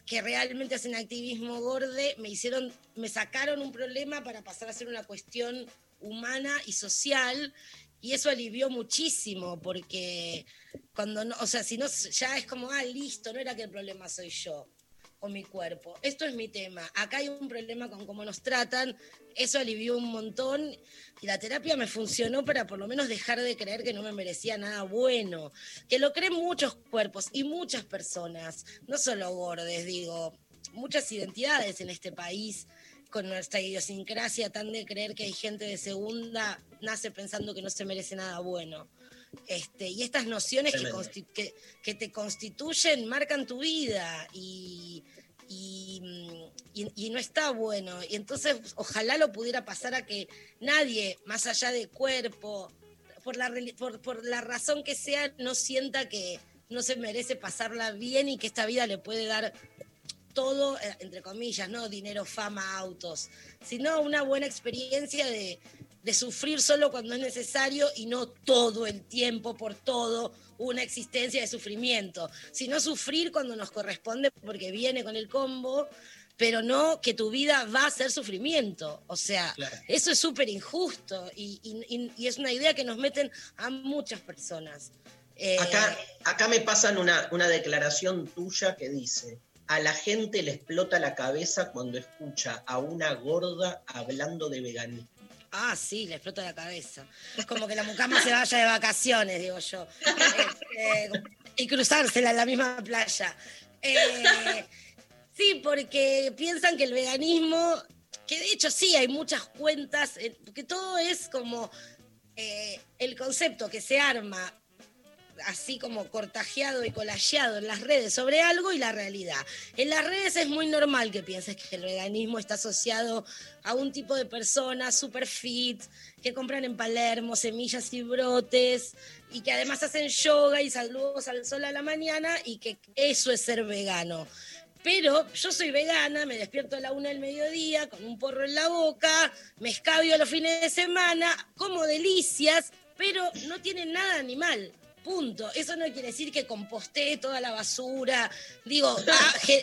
que realmente hacen activismo gorde, me hicieron, me sacaron un problema para pasar a ser una cuestión humana y social. Y eso alivió muchísimo, porque cuando no, o sea, si no, ya es como, ah, listo, no era que el problema soy yo o mi cuerpo. Esto es mi tema. Acá hay un problema con cómo nos tratan. Eso alivió un montón y la terapia me funcionó para por lo menos dejar de creer que no me merecía nada bueno. Que lo creen muchos cuerpos y muchas personas, no solo gordes, digo, muchas identidades en este país con nuestra idiosincrasia tan de creer que hay gente de segunda, nace pensando que no se merece nada bueno. Este, y estas nociones que, te constituyen marcan tu vida y, y, y- y no está bueno. Y entonces ojalá lo pudiera pasar a que nadie, más allá de cuerpo, por la, por la razón que sea, no sienta que no se merece pasarla bien y que esta vida le puede dar todo, eh, entre comillas, no dinero, fama, autos, sino una buena experiencia de, de sufrir solo cuando es necesario y no todo el tiempo por todo una existencia de sufrimiento, sino sufrir cuando nos corresponde porque viene con el combo, pero no que tu vida va a ser sufrimiento. O sea, eso es súper injusto y, y- y- y es una idea que nos meten a muchas personas. Eh, Acá, acá me pasan una, una declaración tuya que dice, a la gente le explota la cabeza cuando escucha a una gorda hablando de veganismo. Ah, sí, le explota la cabeza. Como que la mucama se vaya de vacaciones, digo yo. Este, y cruzársela en la misma playa. Eh, sí, porque piensan que el veganismo, que de hecho sí, hay muchas cuentas, eh, que todo es como eh, el concepto que se arma así como cortajeado y collageado en las redes sobre algo y la realidad. En las redes es muy normal que pienses que el veganismo está asociado a un tipo de personas super fit, que compran en Palermo semillas y brotes, y que además hacen yoga y saludos al sol a la mañana, y que eso es ser vegano. Pero yo soy vegana, me despierto a la una del mediodía con un porro en la boca, me escabio los fines de semana, como delicias, pero no tienen nada animal. Punto. Eso no quiere decir que compostee toda la basura. Digo, ah, ge-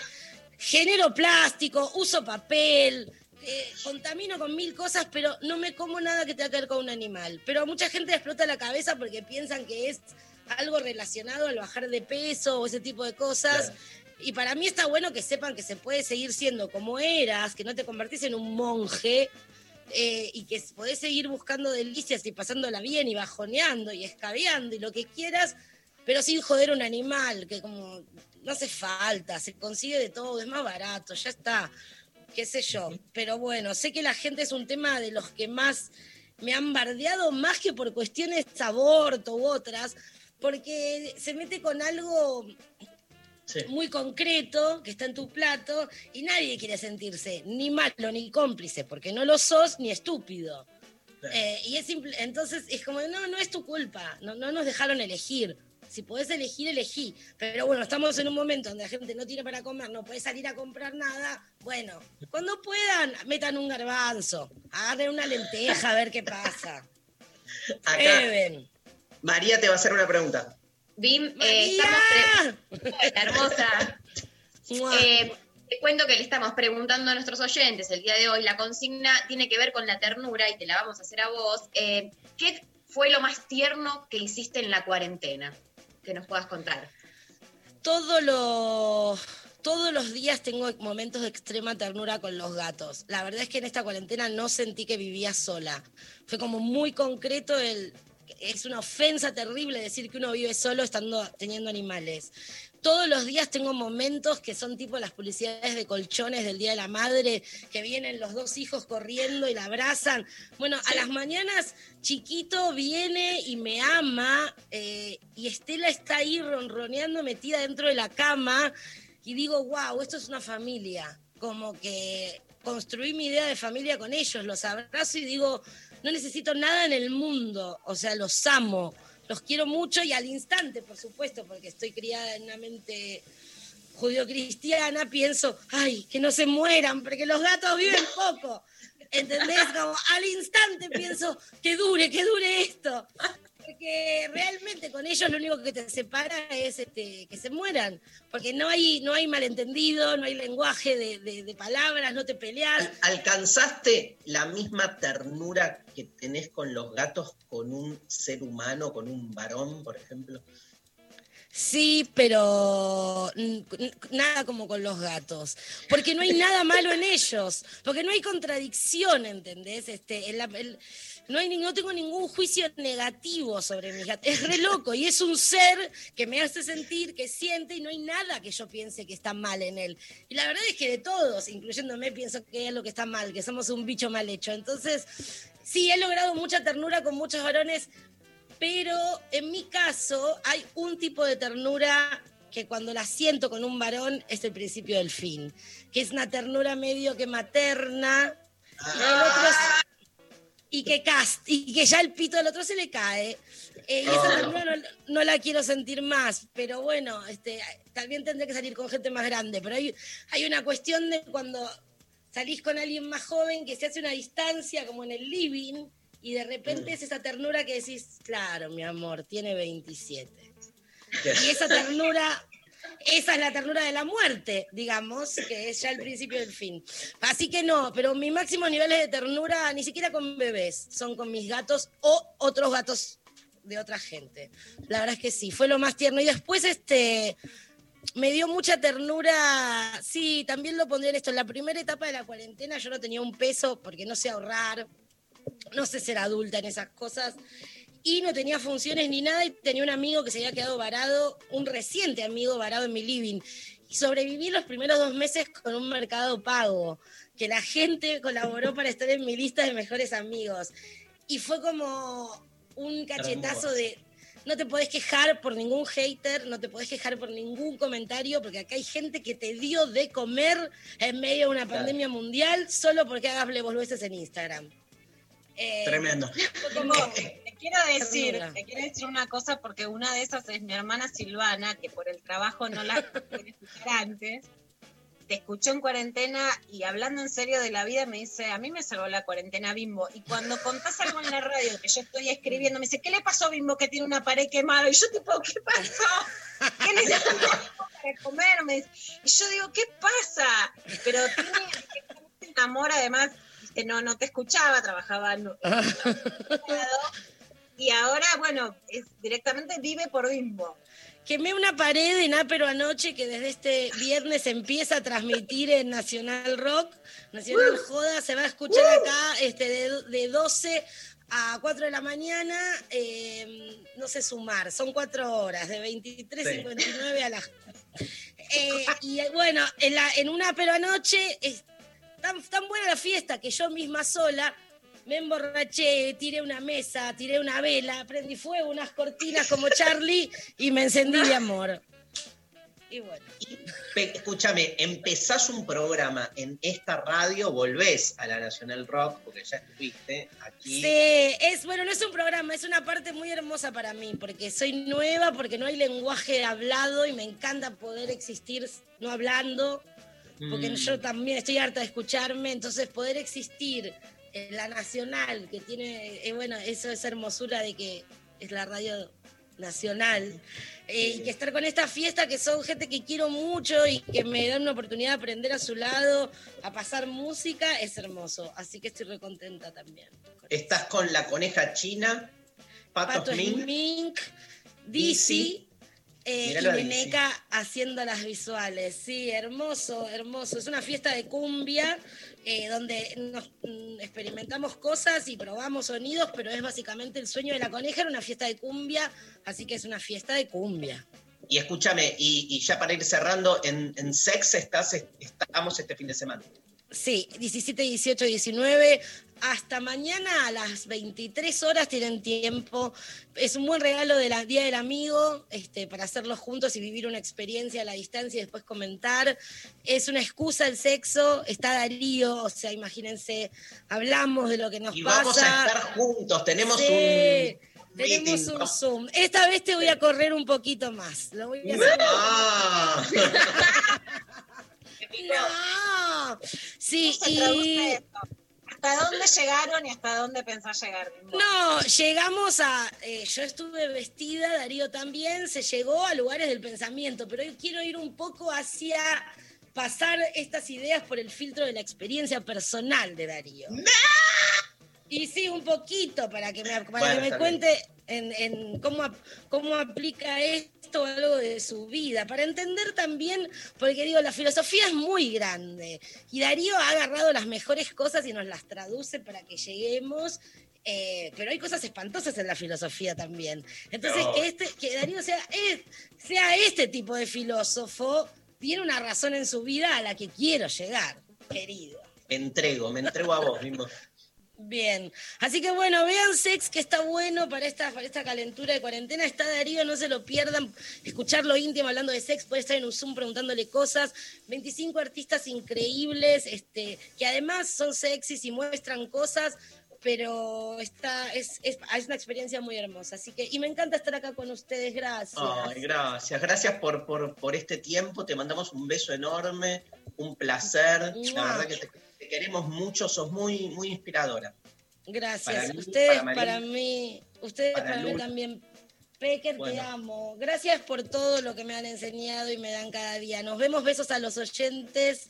genero plástico, uso papel, eh, contamino con mil cosas, pero no me como nada que tenga que ver con un animal. Pero a mucha gente le explota la cabeza porque piensan que es algo relacionado al bajar de peso o ese tipo de cosas. Y para mí está bueno que sepan que se puede seguir siendo como eras, que no te convertís en un monje eh, y que podés seguir buscando delicias y pasándola bien y bajoneando y escabeando y lo que quieras, pero sin joder un animal, que como no hace falta, se consigue de todo, es más barato, ya está, qué sé yo. Pero bueno, sé que la gente es un tema de los que más me han bardeado, más que por cuestiones de aborto u otras, porque se mete con algo muy concreto que está en tu plato y nadie quiere sentirse ni malo ni cómplice porque no lo sos ni estúpido. Eh, y es simple, entonces es como, no, no es tu culpa, no, no nos dejaron elegir. Si podés elegir, elegí. Pero bueno, estamos en un momento donde la gente no tiene para comer, no puede salir a comprar nada. Bueno, cuando puedan, metan un garbanzo, agarren una lenteja a ver qué pasa. Acá. María te va a hacer una pregunta. Bim, eh, estamos hermosa. Eh, te cuento que le estamos preguntando a nuestros oyentes el día de hoy. La consigna tiene que ver con la ternura y te la vamos a hacer a vos. Eh, ¿Qué fue lo más tierno que hiciste en la cuarentena? Que nos puedas contar. Todo lo- todos los días tengo momentos de extrema ternura con los gatos. La verdad es que en esta cuarentena no sentí que vivía sola. Fue como muy concreto el... Es una ofensa terrible decir que uno vive solo estando teniendo animales. Todos los días tengo momentos que son tipo las publicidades de colchones del Día de la Madre, que vienen los dos hijos corriendo y la abrazan. Bueno, a las mañanas chiquito viene y me ama eh, y Estela está ahí ronroneando metida dentro de la cama y digo, wow, esto es una familia. Como que construí mi idea de familia con ellos, los abrazo y digo, no necesito nada en el mundo, o sea, los amo, los quiero mucho y al instante, por supuesto, porque estoy criada en una mente judío-cristiana, pienso, ay, que no se mueran, porque los gatos viven poco. ¿Entendés? Como al instante pienso, que dure, que dure esto. Porque realmente con ellos lo único que te separa es este, que se mueran. Porque no hay, no hay malentendido, no hay lenguaje de, de- de palabras, no te peleas. ¿Alcanzaste la misma ternura que tenés con los gatos con un ser humano, con un varón, por ejemplo? Sí, pero nada como con los gatos. Porque no hay nada malo en ellos. Porque no hay contradicción, ¿entendés? Este, no, hay, no tengo ningún juicio negativo sobre mis gatos. Es re loco y es un ser que me hace sentir, que siente y no hay nada que yo piense que está mal en él. Y la verdad es que de todos, incluyéndome, pienso que es lo que está mal, que somos un bicho mal hecho. Entonces, sí, he logrado mucha ternura con muchos varones pero en mi caso hay un tipo de ternura que cuando la siento con un varón es el principio del fin, que es una ternura medio que materna y, el otro es- y que cast, y que ya el pito del otro se le cae. Eh, y esa Oh. ternura no, no la quiero sentir más, pero bueno, este, también tendré que salir con gente más grande, pero hay, hay una cuestión de cuando salís con alguien más joven que se hace una distancia como en el living y de repente es esa ternura que decís, claro, mi amor, tiene 27. Y esa ternura, esa es la ternura de la muerte, digamos, que es ya el principio del fin. Así que no, pero mis máximos niveles de ternura ni siquiera con bebés, son con mis gatos o otros gatos de otra gente. La verdad es que sí, fue lo más tierno. Y después, este, me dio mucha ternura. Sí, también lo pondré en esto. En la primera etapa de la cuarentena yo no tenía un peso porque no sé ahorrar, no sé ser adulta en esas cosas. Y no tenía funciones ni nada y tenía un amigo que se había quedado varado, un reciente amigo varado en mi living. Y sobreviví los primeros dos meses con un mercado pago, que la gente colaboró para estar en mi lista de mejores amigos. Y fue como un cachetazo de, no te podés quejar por ningún hater, no te podés quejar por ningún comentario, porque acá hay gente que te dio de comer en medio de una Claro. pandemia mundial solo porque hagas boludeces en Instagram. Eh, Tremendo. como- Te quiero decir, te quiero decir una cosa porque una de esas es mi hermana Silvana, que por el trabajo no la pude escuchar antes. Te escuchó en cuarentena y hablando en serio de la vida me dice, a mí me salvó la cuarentena Bimbo. Y cuando contás algo en la radio que yo estoy escribiendo, me dice, ¿qué le pasó a Bimbo que tiene una pared quemada? Y yo tipo, ¿qué pasó? ¿Qué necesita para comer? Me dice. Y yo digo, ¿qué pasa? Pero tiene un amor además, que no, no te escuchaba, trabajaba en, y ahora, bueno, es, directamente vive por Bimbo. Quemé una pared en Ápero anoche que desde este viernes empieza a transmitir en Nacional Rock. Nacional Joda se va a escuchar acá este, de, de 12 a 4 de la mañana. eh, no sé sumar, son cuatro horas, de 23.59 a las... Eh, y bueno, en, la, en una anoche es tan, tan buena la fiesta que yo misma sola me emborraché, tiré una mesa, tiré una vela, prendí fuego, unas cortinas como Charlie y me encendí de amor. Y bueno. Escúchame, empezás un programa en esta radio, volvés a la Nacional Rock, porque ya estuviste aquí. Sí, es, bueno, no es un programa, es una parte muy hermosa para mí, porque soy nueva, porque no hay lenguaje hablado y me encanta poder existir no hablando, porque Mm. yo también estoy harta de escucharme, entonces poder existir en la nacional, que tiene, eh, bueno, eso es hermosura de que es la radio nacional, eh, y que estar con esta fiesta que son gente que quiero mucho y que me dan una oportunidad de aprender a su lado, a pasar música, es hermoso, así que estoy recontenta también. Estás con la coneja china, Patos Pato Mink. Mink, Dizzy eh, y. Meneca haciendo las visuales. Sí, hermoso, hermoso. Es una fiesta de cumbia eh, donde nos mm, experimentamos cosas y probamos sonidos, pero es básicamente el sueño de la coneja, era una fiesta de cumbia, así que es una fiesta de cumbia. Y escúchame, y, y ya para ir cerrando, en, en Sex estás, estamos este fin de semana. Sí, 17, 18, 19, hasta mañana a las 23 horas tienen tiempo. Es un buen regalo del Día del Amigo este, para hacerlo juntos y vivir una experiencia a la distancia y después comentar. Es una excusa el sexo. Está Darío, o sea, imagínense, hablamos de lo que nos Y pasa. vamos a estar juntos, tenemos Sí, un Tenemos meeting. un Zoom. Esta vez te voy a correr un poquito más. Lo voy a hacer. Ah. No. Sí, ¿Cómo se y. ¿Hasta dónde llegaron y hasta dónde pensás llegar? No, llegamos a. eh, yo estuve vestida, Darío también, se llegó a lugares del pensamiento, pero hoy quiero ir un poco hacia pasar estas ideas por el filtro de la experiencia personal de Darío. Y sí, un poquito para que me, para Bueno, que me está cuente en, en cómo, cómo aplica esto a algo de su vida, para entender también, porque digo, la filosofía es muy grande y Darío ha agarrado las mejores cosas y nos las traduce para que lleguemos. eh, pero hay cosas espantosas en la filosofía también. Entonces, No. que, este, que Darío sea, es- sea este tipo de filósofo, tiene una razón en su vida a la que quiero llegar, querido. Me entrego, me entrego a vos mismo. Bien, así que bueno, vean Sex, que está bueno para esta, para esta calentura de cuarentena. Está Darío, no se lo pierdan. Escucharlo íntimo hablando de sex, puede estar en un Zoom preguntándole cosas. 25 artistas increíbles, este, que además son sexys y muestran cosas, pero está, es, es, es una experiencia muy hermosa. Así que, y me encanta estar acá con ustedes, gracias. Ay, gracias, gracias por, por, por este tiempo. Te mandamos un beso enorme, un placer. La verdad que te, te queremos mucho, sos muy, muy inspiradora. Gracias. Para mí, ustedes para mí, ustedes para para, mí también. Pecker, te amo. Gracias por todo lo que me han enseñado y me dan cada día. Nos vemos, besos a los oyentes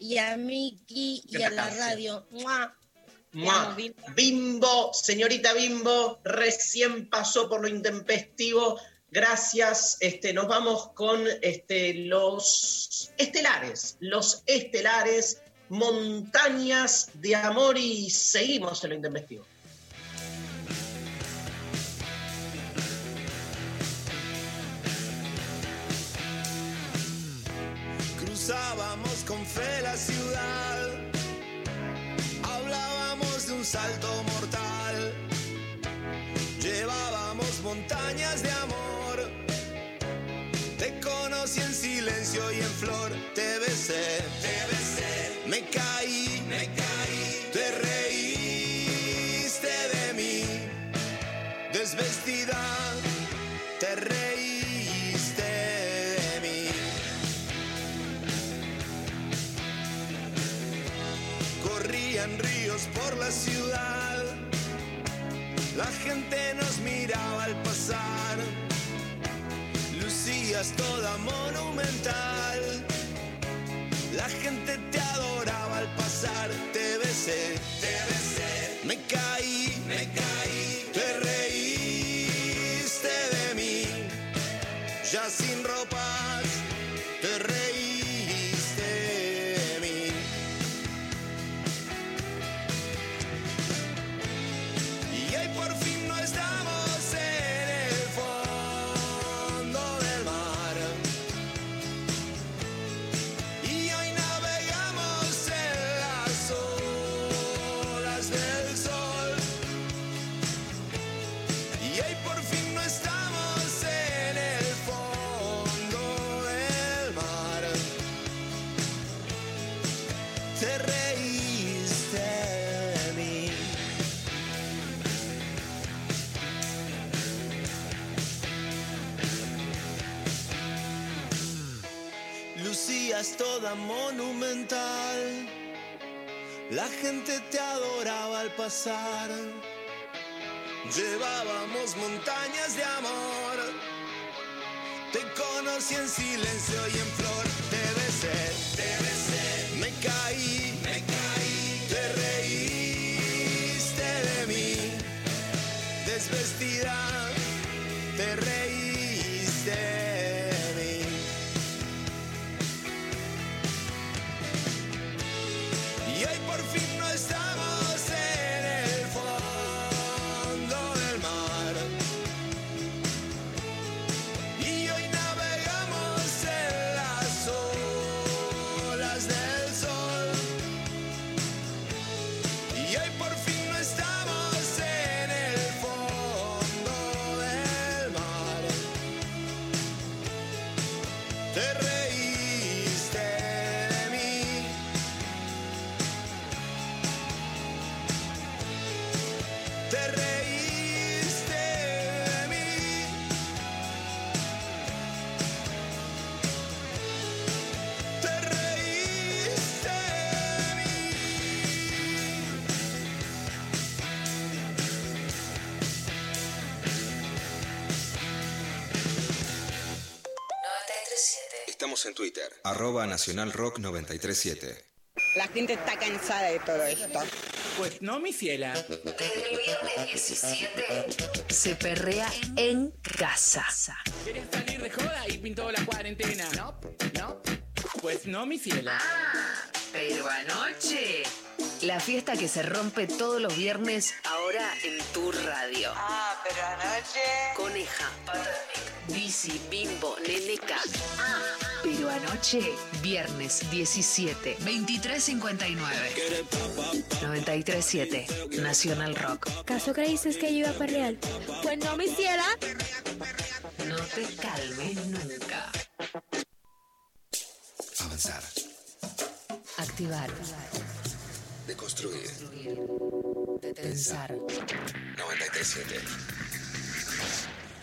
y a Miki y a la radio. ¡Mua! Mua. Bimbo, señorita Bimbo, recién pasó por lo intempestivo. Gracias. Este, nos vamos con este, los estelares, los estelares, montañas de amor y seguimos en lo intempestivo. Cruzábamos con fe la ciudad, hablábamos de un salto silencio y en flor, te besé, te besé, me caí, me caí, te reíste de mí, desvestida, te reíste de mí. Corrían ríos por la ciudad, la gente nos miraba al pasar, lucías toda monumental, gente te adoraba al pasar. Llevábamos montañas de amor, te conocí en silencio y en flor. Arroba Nacional Rock 937. La gente está cansada de todo esto. Pues no, mi ciela. Desde el viernes 17 se perrea en casa. ¿Quieres salir de joda y pintó la cuarentena? No, no. Pues no, mi ciela. Pero anoche. La fiesta que se rompe todos los viernes, ahora en tu radio. Ah, pero anoche. Coneja, Bici, Bimbo, Neneca. Pero anoche, viernes 17, 23.59. 93.7, Nacional Rock. ¿Caso creíces que yo iba para real? Pues no me hiciera. No te calmes nunca. Avanzar. Activar. Deconstruir. Pensar. 937.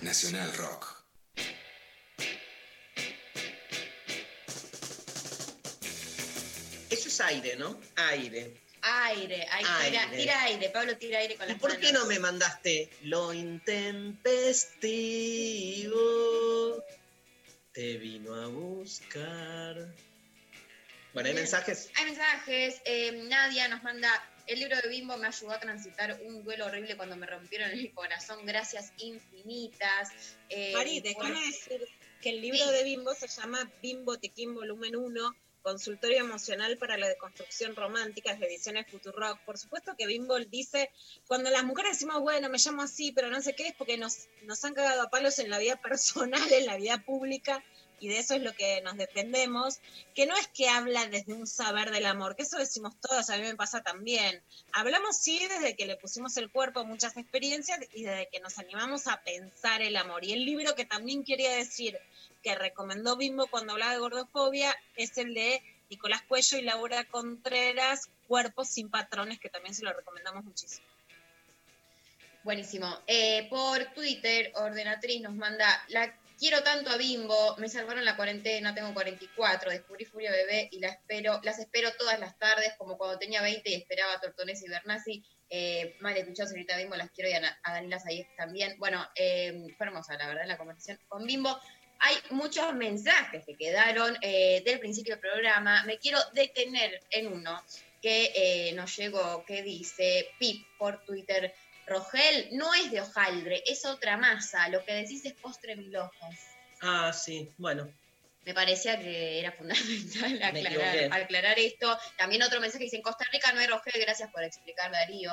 Nacional Rock. Es aire, ¿no? Aire. Aire, Tira, Aire. tira aire, Pablo tira aire con ¿Y las por qué no me mandaste lo intempestivo? Te vino a buscar. Bueno, hay Bien. mensajes. Hay mensajes. eh, Nadia nos manda. El libro de Bimbo me ayudó a transitar un duelo horrible cuando me rompieron el corazón. Gracias infinitas. Eh, Mari, por- déjame decir que el libro de Bimbo se llama Bimbo Tequín Volumen 1, Consultorio Emocional para la Deconstrucción Romántica, de Ediciones Futurock. Por supuesto que Bimbo dice, cuando las mujeres decimos, bueno, me llamo así, pero no sé qué, es porque nos, nos han cagado a palos en la vida personal, en la vida pública, y de eso es lo que nos defendemos, que no es que habla desde un saber del amor, que eso decimos todos, a mí me pasa también. Hablamos sí desde que le pusimos el cuerpo a muchas experiencias y desde que nos animamos a pensar el amor. Y el libro que también quería decir que recomendó Bimbo cuando hablaba de gordofobia es el de Nicolás Cuello y Laura Contreras, Cuerpos sin patrones, que también se lo recomendamos muchísimo. Buenísimo. Eh, por Twitter, Ordenatriz nos manda, la quiero tanto a Bimbo, me salvaron la cuarentena, tengo 44, descubrí Furia Bebé y la espero, las espero todas las tardes, como cuando tenía 20 y esperaba a Tortones y Bernasi. Eh, Male Tuchao, señorita Bimbo, las quiero y a, a Daniela Sayez también. Bueno, eh, fue hermosa, la verdad, la conversación con Bimbo. Hay muchos mensajes que quedaron eh, del principio del programa. Me quiero detener en uno que eh, nos llegó, que dice Pip por Twitter. Rogel no es de hojaldre, es otra masa. Lo que decís es postre mil hojas. Ah, sí, bueno. Me parecía que era fundamental aclarar, aclarar esto. También otro mensaje que dice, en Costa Rica no hay Rogel, gracias por explicar, Darío.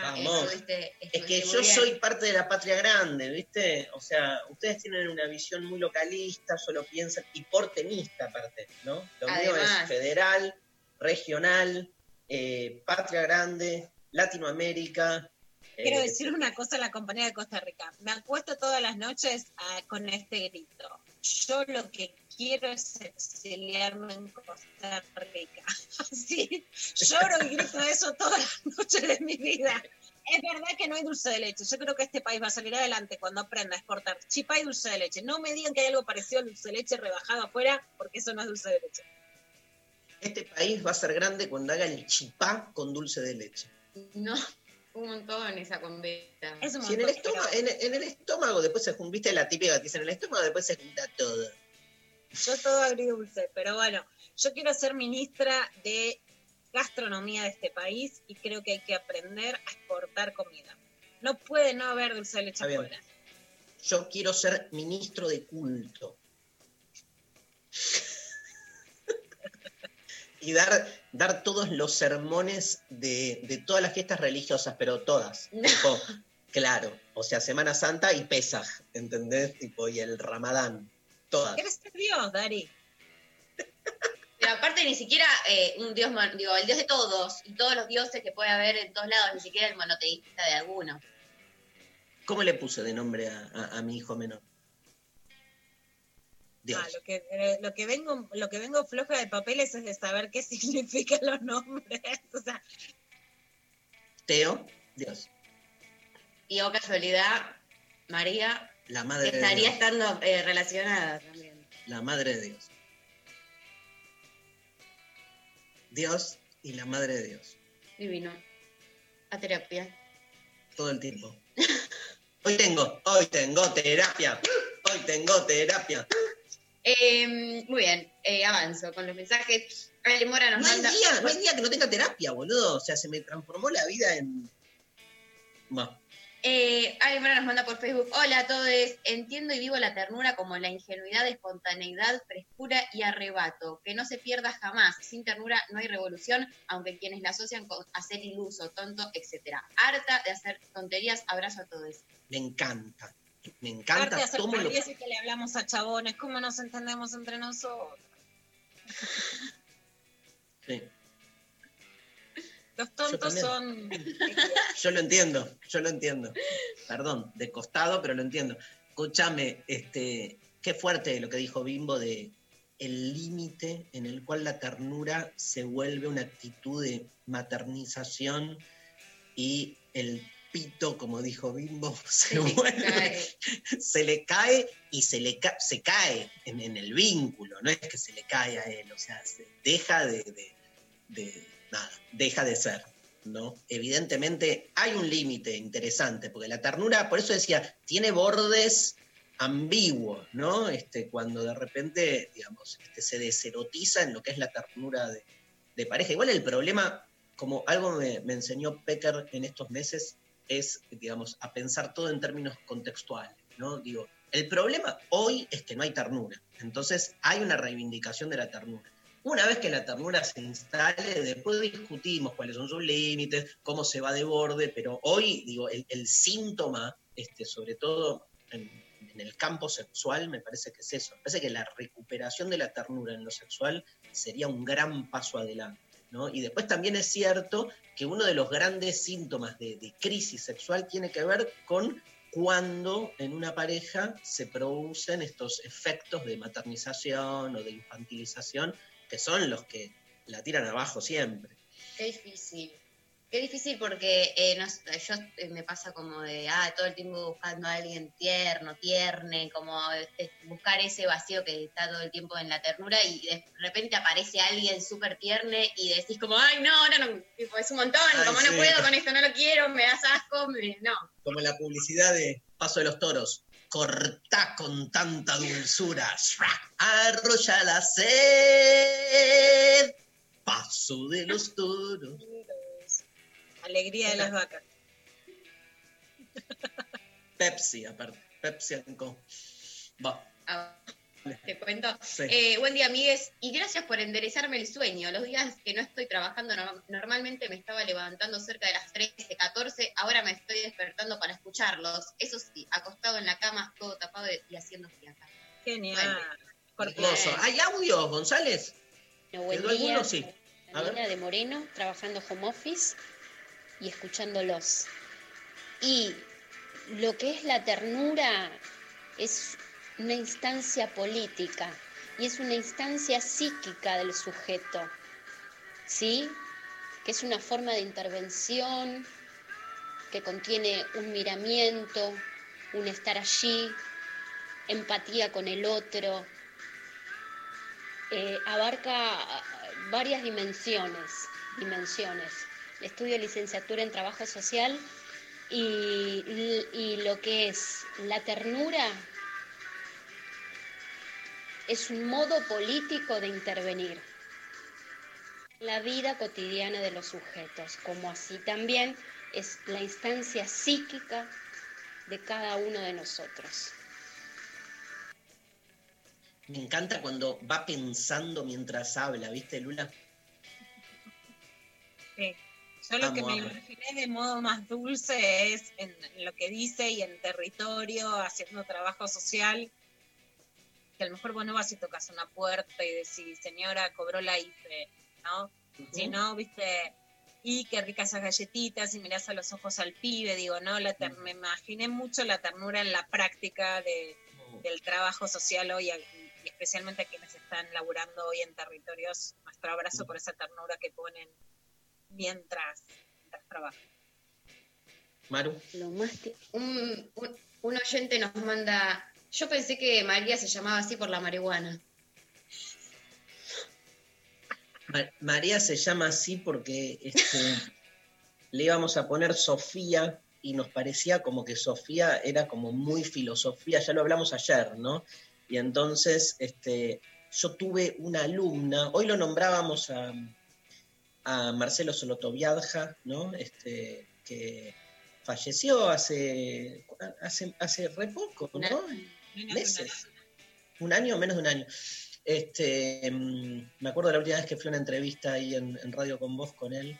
Vamos. Estuviste- Es que yo bien. soy parte de la patria grande, ¿viste? O sea, ustedes tienen una visión muy localista, solo piensan, y porteñista aparte, ¿no? Lo mío es federal, regional, eh, patria grande, Latinoamérica. Quiero eh, decir una cosa a la compañía de Costa Rica. Me acuesto todas las noches ah, con este grito. Yo lo que quiero es exiliarme en Costa Rica. Así, lloro y grito eso todas las noches de mi vida. Es verdad que no hay dulce de leche. Yo creo que este país va a salir adelante cuando aprenda a exportar chipá y dulce de leche. No me digan que hay algo parecido al dulce de leche rebajado afuera, porque eso no es dulce de leche. Este país va a ser grande cuando haga el chipá con dulce de leche. No, un montón esa conveta. Es un Si en el, estómago, en, en el estómago después se junta, viste la típica que dice, en el estómago después se junta todo. Yo todo agridulce, pero bueno, yo quiero ser ministra de gastronomía de este país y creo que hay que aprender a exportar comida. No puede no haber dulce de leche afuera. Yo quiero ser ministro de culto. y dar, dar todos los sermones de, de todas las fiestas religiosas, pero todas. Tipo, claro, o sea, Semana Santa y Pesaj, ¿entendés? Tipo, y el Ramadán, todas. ¿Quieres ser Dios, Dari? Pero aparte ni siquiera eh, un dios, digo, el dios de todos, y todos los dioses que puede haber en todos lados, ni siquiera el monoteísta de alguno. ¿Cómo le puse de nombre a, a- a mi hijo menor? Dios. Ah, lo que, eh, lo que vengo, lo que vengo floja de papeles es de saber qué significan los nombres. O sea, Teo, Dios. Y o casualidad, María La madre de estaría Dios. estando eh, relacionada también. La madre de Dios. Dios y la madre de Dios. Divino. A terapia. Todo el tiempo. Hoy tengo, hoy tengo terapia. Hoy tengo terapia. Eh, muy bien, eh, avanzo con los mensajes. Ale Mora nos No hay manda. día, no hay día que no tenga terapia, boludo. O sea, se me transformó la vida en. Bueno, Eh, Ale Mora nos manda por Facebook. Hola a todos. Entiendo y vivo la ternura como la ingenuidad, espontaneidad, frescura y arrebato. Que no se pierda jamás. Sin ternura no hay revolución, aunque quienes la asocian con hacer iluso, tonto, etc. Harta de hacer tonterías. Abrazo a todos. me encanta. Me encanta. de hacer Tomo lo... y que le hablamos a chabones, ¿cómo nos entendemos entre nosotros? Sí, Los tontos Yo son... yo lo entiendo, yo lo entiendo. Perdón, de costado, pero lo entiendo. Escúchame, este, qué fuerte lo que dijo Bimbo de el límite en el cual la ternura se vuelve una actitud de maternización y el pito, como dijo Bimbo, se vuelve, se le cae y se le ca- se cae en, en el vínculo, no es que se le cae a él, o sea, se deja de, de- de- nada, deja de ser, ¿no? Evidentemente hay un límite interesante, porque la ternura, por eso decía, tiene bordes ambiguos, ¿no? Este, cuando de repente, digamos, este, se deserotiza en lo que es la ternura de, de pareja. Igual el problema, como algo me, me enseñó Pecker en estos meses, es, digamos, a pensar todo en términos contextuales, ¿no? Digo, el problema hoy es que no hay ternura, entonces hay una reivindicación de la ternura. Una vez que la ternura se instale, después discutimos cuáles son sus límites, cómo se va de borde, pero hoy, digo, el, síntoma, este, sobre todo en, en el campo sexual, me parece que es eso. Me parece que la recuperación de la ternura en lo sexual sería un gran paso adelante. ¿no? Y después también es cierto que uno de los grandes síntomas de, de crisis sexual tiene que ver con cuando en una pareja se producen estos efectos de maternización o de infantilización, que son los que la tiran abajo siempre. Qué difícil. Qué difícil porque eh, no yo eh, me pasa como de, ah, todo el tiempo buscando a alguien tierno, tierne, como eh, buscar ese vacío que está todo el tiempo en la ternura y de repente aparece alguien súper tierne y decís como, ay, no, ahora no, tipo, es un montón, Ay, como sí. no puedo con esto, no lo quiero, me das asco, me- no. Como la publicidad de Paso de los Toros. Cortá con tanta dulzura. Arrolla la sed. Paso de los toros. Alegría de las vacas. Pepsi, aparte. Pepsi and Co. Va. Te cuento. Sí. Eh, buen día, amigues, y gracias por enderezarme el sueño. Los días que no estoy trabajando, no- normalmente me estaba levantando cerca de las 13, 14, ahora me estoy despertando para escucharlos. Eso sí, acostado en la cama, todo tapado y haciendo fiaca. Genial. Hermoso. ¿Hay audios, González? Bueno, buen ¿Quedó día. alguno? Sí. A ver. Daniela de Moreno, trabajando home office y escuchándolos. Y lo que es la ternura es una instancia política y es una instancia psíquica del sujeto, ¿sí? Que es una forma de intervención que contiene un miramiento, un estar allí, empatía con el otro, eh, abarca ah, varias dimensiones, dimensiones. Estudio licenciatura en trabajo social y lo que es la ternura es un modo político de intervenir en la vida cotidiana de los sujetos, como así también es la instancia psíquica de cada uno de nosotros. Me encanta cuando va pensando mientras habla, ¿viste, Lula? Sí. Yo lo que me imaginé de modo más dulce es en, en lo que dice y en territorio, haciendo trabajo social, que a lo mejor vos no vas y tocas una puerta y decís, señora, cobró la IFE, ¿no? Si no, viste, y qué ricas esas galletitas, y mirás a los ojos al pibe, digo, no, la ter- me imaginé mucho la ternura en la práctica de, del trabajo social hoy, y especialmente a quienes están laburando hoy en territorios, nuestro abrazo por esa ternura que ponen mientras, mientras trabajan. Maru. Lo más Un, un- un oyente nos manda. Yo pensé que María se llamaba así por la marihuana. Ma- María se llama así porque este, le íbamos a poner Sofía y nos parecía como que Sofía era como muy filosofía, ya lo hablamos ayer, ¿no? Y entonces este, yo tuve una alumna, hoy lo nombrábamos a, a Marcelo Solotoviadja, ¿no? Este, que falleció hace, hace, hace re poco, ¿no? Meses. Un año, menos de un año. Este, mm, me acuerdo de la última vez que fui a una entrevista ahí en, en Radio con Voz con él.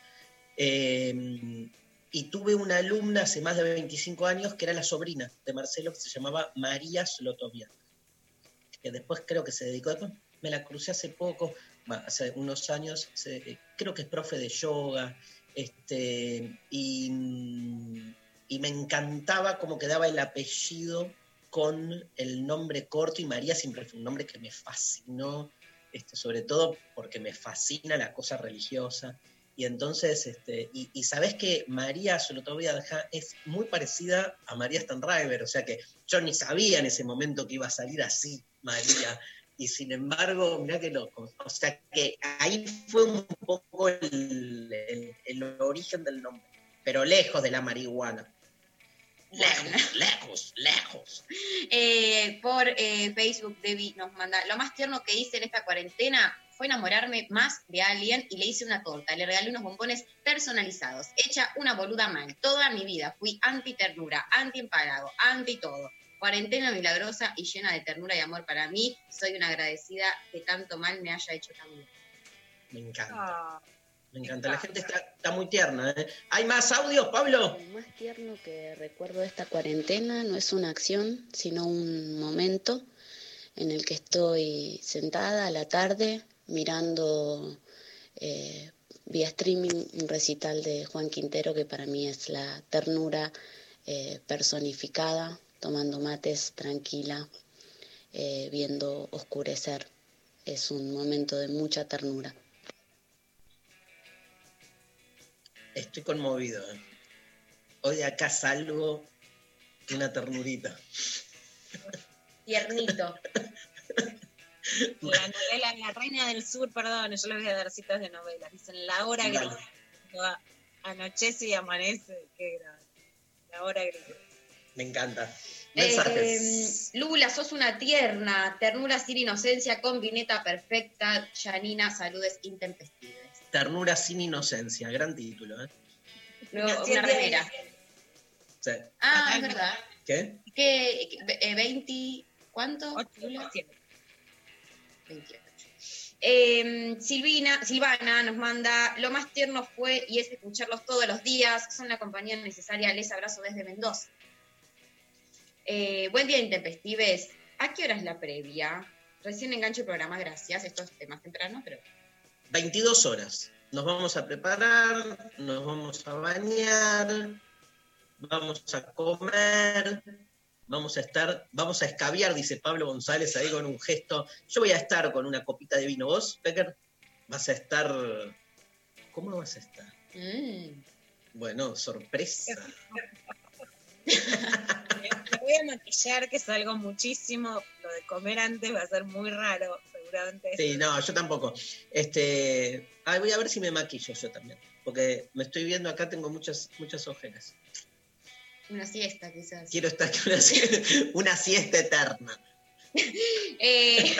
eh, y tuve una alumna hace más de 25 años que era la sobrina de Marcelo, que se llamaba María Slotovia, que después creo que se dedicó, después me la crucé hace poco, hace unos años, se- creo que es profe de yoga, este, y, mm, y me encantaba cómo quedaba el apellido con el nombre corto y María siempre fue un nombre que me fascinó, este, sobre todo porque me fascina la cosa religiosa. Y entonces, este, y, sabes que María Solotovia es muy parecida a María Stanriver, o sea que yo ni sabía en ese momento que iba a salir así María. Y sin embargo, mirá que loco. O sea que ahí fue un poco el- el origen del nombre, pero lejos de la marihuana. Lejos, lejos, lejos. Eh, por eh, Facebook, Debbie nos manda. Lo más tierno que hice en esta cuarentena fue enamorarme más de alguien y le hice una torta. Le regalé unos bombones personalizados. Hecha una boluda mal. Toda mi vida fui anti-ternura, anti-empalago, anti-todo. Cuarentena milagrosa y llena de ternura y amor para mí. Soy una agradecida que tanto mal me haya hecho también. Me encanta. Ah, Me encanta. La gente está, está muy tierna. ¿eh? ¿Hay más audios, Pablo? Lo más tierno que recuerdo de esta cuarentena no es una acción, sino un momento en el que estoy sentada a la tarde mirando eh, vía streaming un recital de Juan Quintero que para mí es la ternura eh, personificada, tomando mates tranquila, eh, viendo oscurecer. Es un momento de mucha ternura. Estoy conmovido. ¿eh? Hoy de acá salgo una ternurita. Tiernito. La novela La Reina del Sur, perdón, yo les voy a dar citas de novelas. Dicen La Hora Gris. Anochece y amanece. Qué grande. La Hora Gris. Me encanta. Eh, Mensajes. Lula, sos una tierna, ternura sin inocencia, combineta perfecta. Janina, saludes intempestives. Ternura sin inocencia. Gran título. ¿eh? Luego, una remera. Sí. Ah, es verdad. ¿Qué? ¿Qué? eh, ¿20? ¿Cuánto? Lula? 28. Eh, Silvina, Silvana nos manda, lo más tierno fue y es escucharlos todos los días, son la compañía necesaria, les abrazo desde Mendoza. Eh, buen día, intempestives. ¿A qué hora es la previa? Recién engancho el programa, gracias. Esto es más temprano, pero 22 horas. Nos vamos a preparar, nos vamos a bañar, vamos a comer, vamos a estar, vamos a escabiar, dice Pablo González ahí con un gesto. Yo voy a estar con una copita de vino. ¿Vos, Becker? Vas a estar. ¿Cómo vas a estar? mm, Bueno, sorpresa. Me voy a maquillar, que salgo muchísimo. Lo de comer antes va a ser muy raro, seguramente. Sí, no, yo tampoco. Este, ay, voy a ver si me maquillo yo también, porque me estoy viendo acá, tengo muchas, muchas ojeras. una siesta quizás. Quiero estar con una, una siesta eterna. Eh,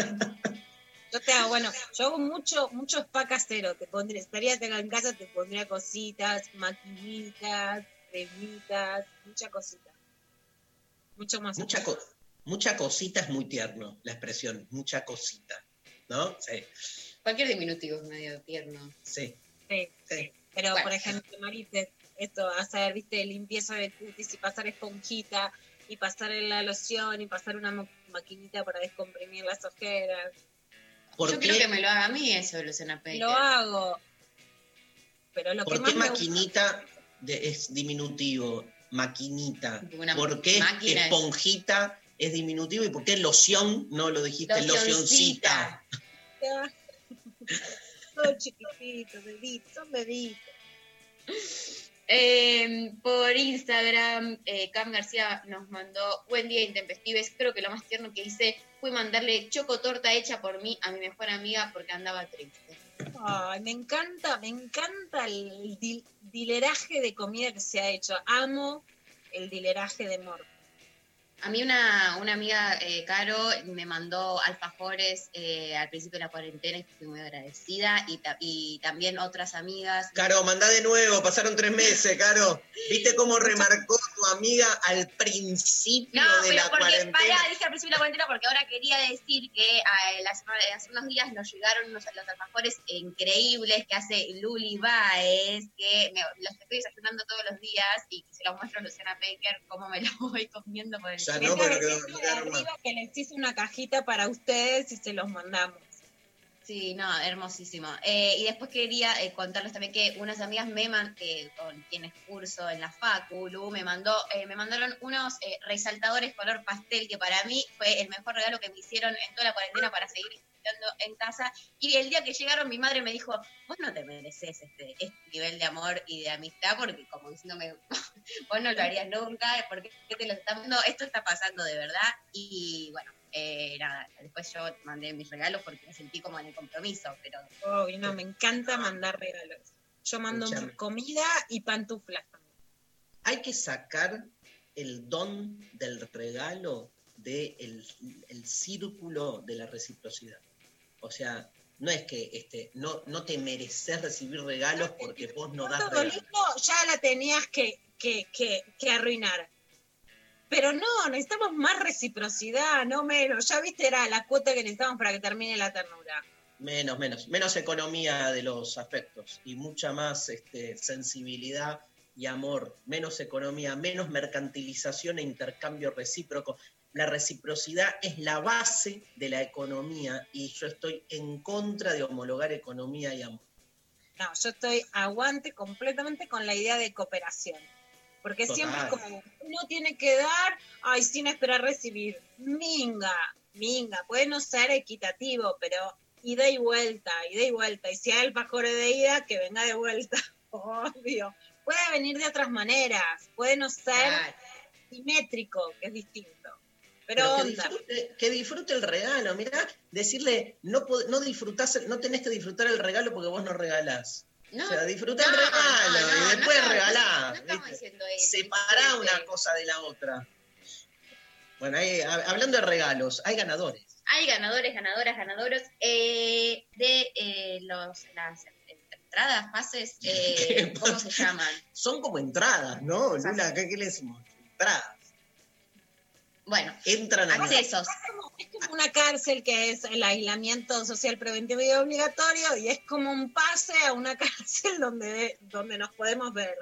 Yo te hago, bueno, yo hago mucho, mucho spa casero. Te pondría, estaría en casa, te pondría cositas, maquinitas, cremitas, mucha cosita. Mucho más. Mucha, co- mucha cosita es muy tierno, la expresión, mucha cosita. ¿No? Sí, cualquier diminutivo es medio tierno. sí. Sí, sí. Pero, Bueno. por ejemplo, Marite, esto, hacer, viste, limpieza de cutis y pasar esponjita, y pasar la loción, y pasar una ma- maquinita para descomprimir las ojeras. ¿Por Yo qué, quiero que me lo haga a mí eso, Luciana Peter. Lo hago. Pero lo que por más qué me gusta- maquinita de- es diminutivo? Maquinita. Una ¿Por qué es- esponjita es diminutivo y por qué loción no lo dijiste locioncita. Locioncita. Todo chiquitito, bebito, son bebitos. Eh, por Instagram, eh, Cam García nos mandó buen día intempestives. Creo que lo más tierno que hice fue mandarle chocotorta hecha por mí a mi mejor amiga porque andaba triste. Ay, me encanta, me encanta el di- dileraje de comida que se ha hecho. Amo el dileraje de amor. A mí una, una amiga, eh, Caro, me mandó alfajores eh, al principio de la cuarentena y estoy muy agradecida. Y, ta- y también otras amigas. Caro, mandá de nuevo, pasaron tres meses, Caro. ¿Viste cómo remarcó tu amiga al principio No, de pero la porque, cuarentena? pará, dije al principio de la cuarentena porque ahora quería decir que la semana- hace unos días nos llegaron unos, los alfajores increíbles que hace Luli Baez, que me, los estoy desayunando todos los días y se los muestro a Luciana Baker cómo me los voy comiendo por el Ya no, pero que les hice una cajita para ustedes y se los mandamos. Sí, no, hermosísimo. Eh, y después quería eh, contarles también que unas amigas me man- eh, con quienes curso en la Facu, me mandó, eh, me mandaron unos eh, resaltadores color pastel que para mí fue el mejor regalo que me hicieron en toda la cuarentena para seguir estudiando en casa. Y el día que llegaron mi madre me dijo, vos no te mereces este, este nivel de amor y de amistad, porque como diciéndome, vos no lo harías nunca, porque te lo están dando, esto está pasando de verdad. Y bueno, eh, nada, después yo mandé mis regalos porque me sentí como en el compromiso, pero Obvio, no, me encanta mandar regalos. Yo mando Escuchame. comida y pantuflas. Hay que sacar el don del regalo del el círculo de la reciprocidad. O sea, no es que este, no, no te mereces recibir regalos porque vos no das regalos. ya la tenías que, que, que, que arruinar. Pero no, necesitamos más reciprocidad, no menos. Ya viste, era la cuota que necesitamos para que termine la ternura. Menos, menos, menos economía de los afectos y mucha más este, sensibilidad y amor, menos economía, menos mercantilización e intercambio recíproco. La reciprocidad es la base de la economía y yo estoy en contra de homologar economía y amor. No, yo estoy aguante completamente con la idea de cooperación. Porque Total. siempre es como, uno tiene que dar, ay, sin esperar recibir. Minga, minga, puede no ser equitativo, pero ida y vuelta, ida y vuelta. Y si hay alfajores de ida, que venga de vuelta, obvio. Puede venir de otras maneras, puede no ser simétrico, que es distinto. Pero, Pero que onda. disfrute, que disfrute el regalo, mirá, decirle, no, no disfrutás, no tenés que disfrutar el regalo porque vos no regalás. No, o sea, disfruta el no, regalo no, y después regalá. no estamos ¿viste? diciendo eso. Separá una cosa de la otra. Bueno, hab- hablando de regalos, hay ganadores. Hay ganadores, ganadoras, ganadoros eh, de eh, los, las entradas, pases, eh, ¿cómo se llaman? Son como entradas, ¿no? Lula, ¿qué, qué le decimos? Entradas. Bueno, entran a accesos. Es como una cárcel que es el aislamiento social preventivo y obligatorio y es como un pase a una cárcel donde, donde nos podemos ver.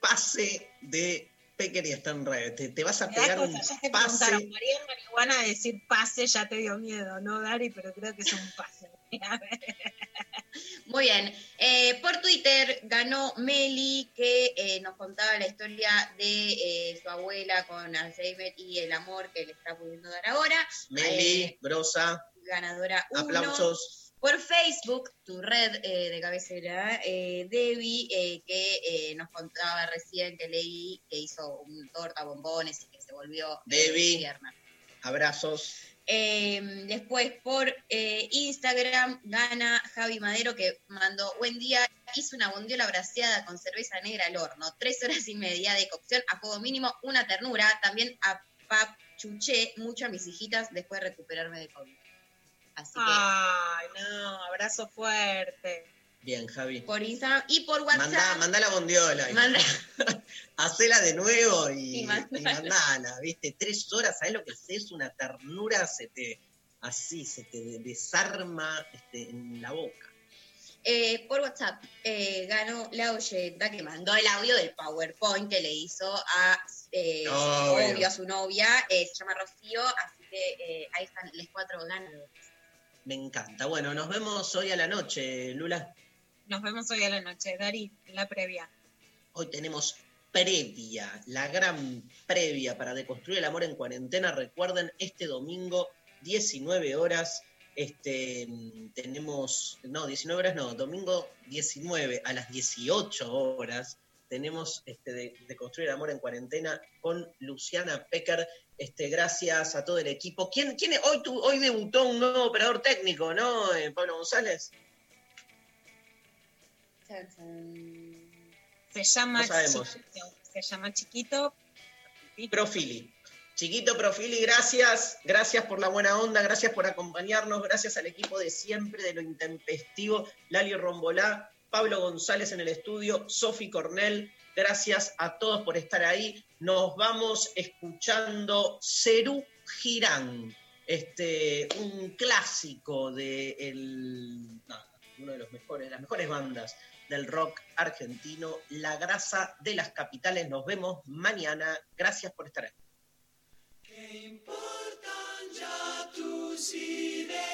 Pase de Pecker y Stan Red. Te, te vas a pegar un pase. María Marihuana decir pase ya te dio miedo, ¿no, Dari? Pero creo que es un pase. Muy bien. Eh, por Twitter ganó Meli, que eh, nos contaba la historia de eh, su abuela con Alzheimer y el amor que le está pudiendo dar ahora. Meli, Brosa, ganadora uno. aplausos. Por Facebook, tu red de cabecera, Debbie, que nos contaba recién que leí que hizo un torta, bombones y que se volvió Debbie. Abrazos. Eh, después por eh, Instagram gana Javi Madero que mandó buen día, hizo una bondiola braseada con cerveza negra al horno, tres horas y media de cocción a fuego mínimo, una ternura, también apachuché mucho a mis hijitas después de recuperarme de COVID. Ay, no, abrazo fuerte. Bien, Javi. por Instagram y por WhatsApp. Mandá, mandá la bondiola. Manda- Hacela de nuevo y, Y y mandala. ¿viste? Tres horas, ¿sabes lo que es? Es una ternura, se te, así, se te de- desarma este, en la boca. Eh, por WhatsApp eh, ganó la oyenta que mandó el audio del PowerPoint que le hizo a eh, su novio, a su novia, eh, se llama Rocío, así que ahí están los cuatro ganadores. Me encanta. Bueno, nos vemos hoy a la noche, Lula. Nos vemos hoy a la noche. Dari, la previa. Hoy tenemos previa, la gran previa para deconstruir el amor en cuarentena. Recuerden, este domingo, 19 horas, este, tenemos, no, 19 horas no, domingo 19 a las 18 horas, tenemos este, de, el Amor en Cuarentena con Luciana Pecker. Este, gracias a todo el equipo. ¿Quién, quién? Hoy, tu- hoy debutó un nuevo operador técnico, ¿no, eh, Pablo González? Se llama No sabemos. Chiquito. Se llama Chiquito. Profili. Chiquito Profili, gracias. Gracias por la buena onda, gracias por acompañarnos, gracias al equipo de siempre, de lo intempestivo, Lali Rombolá, Pablo González en el estudio, Sofi Cornell. Gracias a todos por estar ahí. Nos vamos escuchando Cerú Girán, este, un clásico de el, uno de los mejores, las mejores bandas del rock argentino, La Grasa de las Capitales. Nos vemos mañana. Gracias por estar ahí. ¿Qué importan ya tus ideales?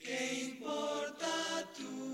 ¿Qué importa tu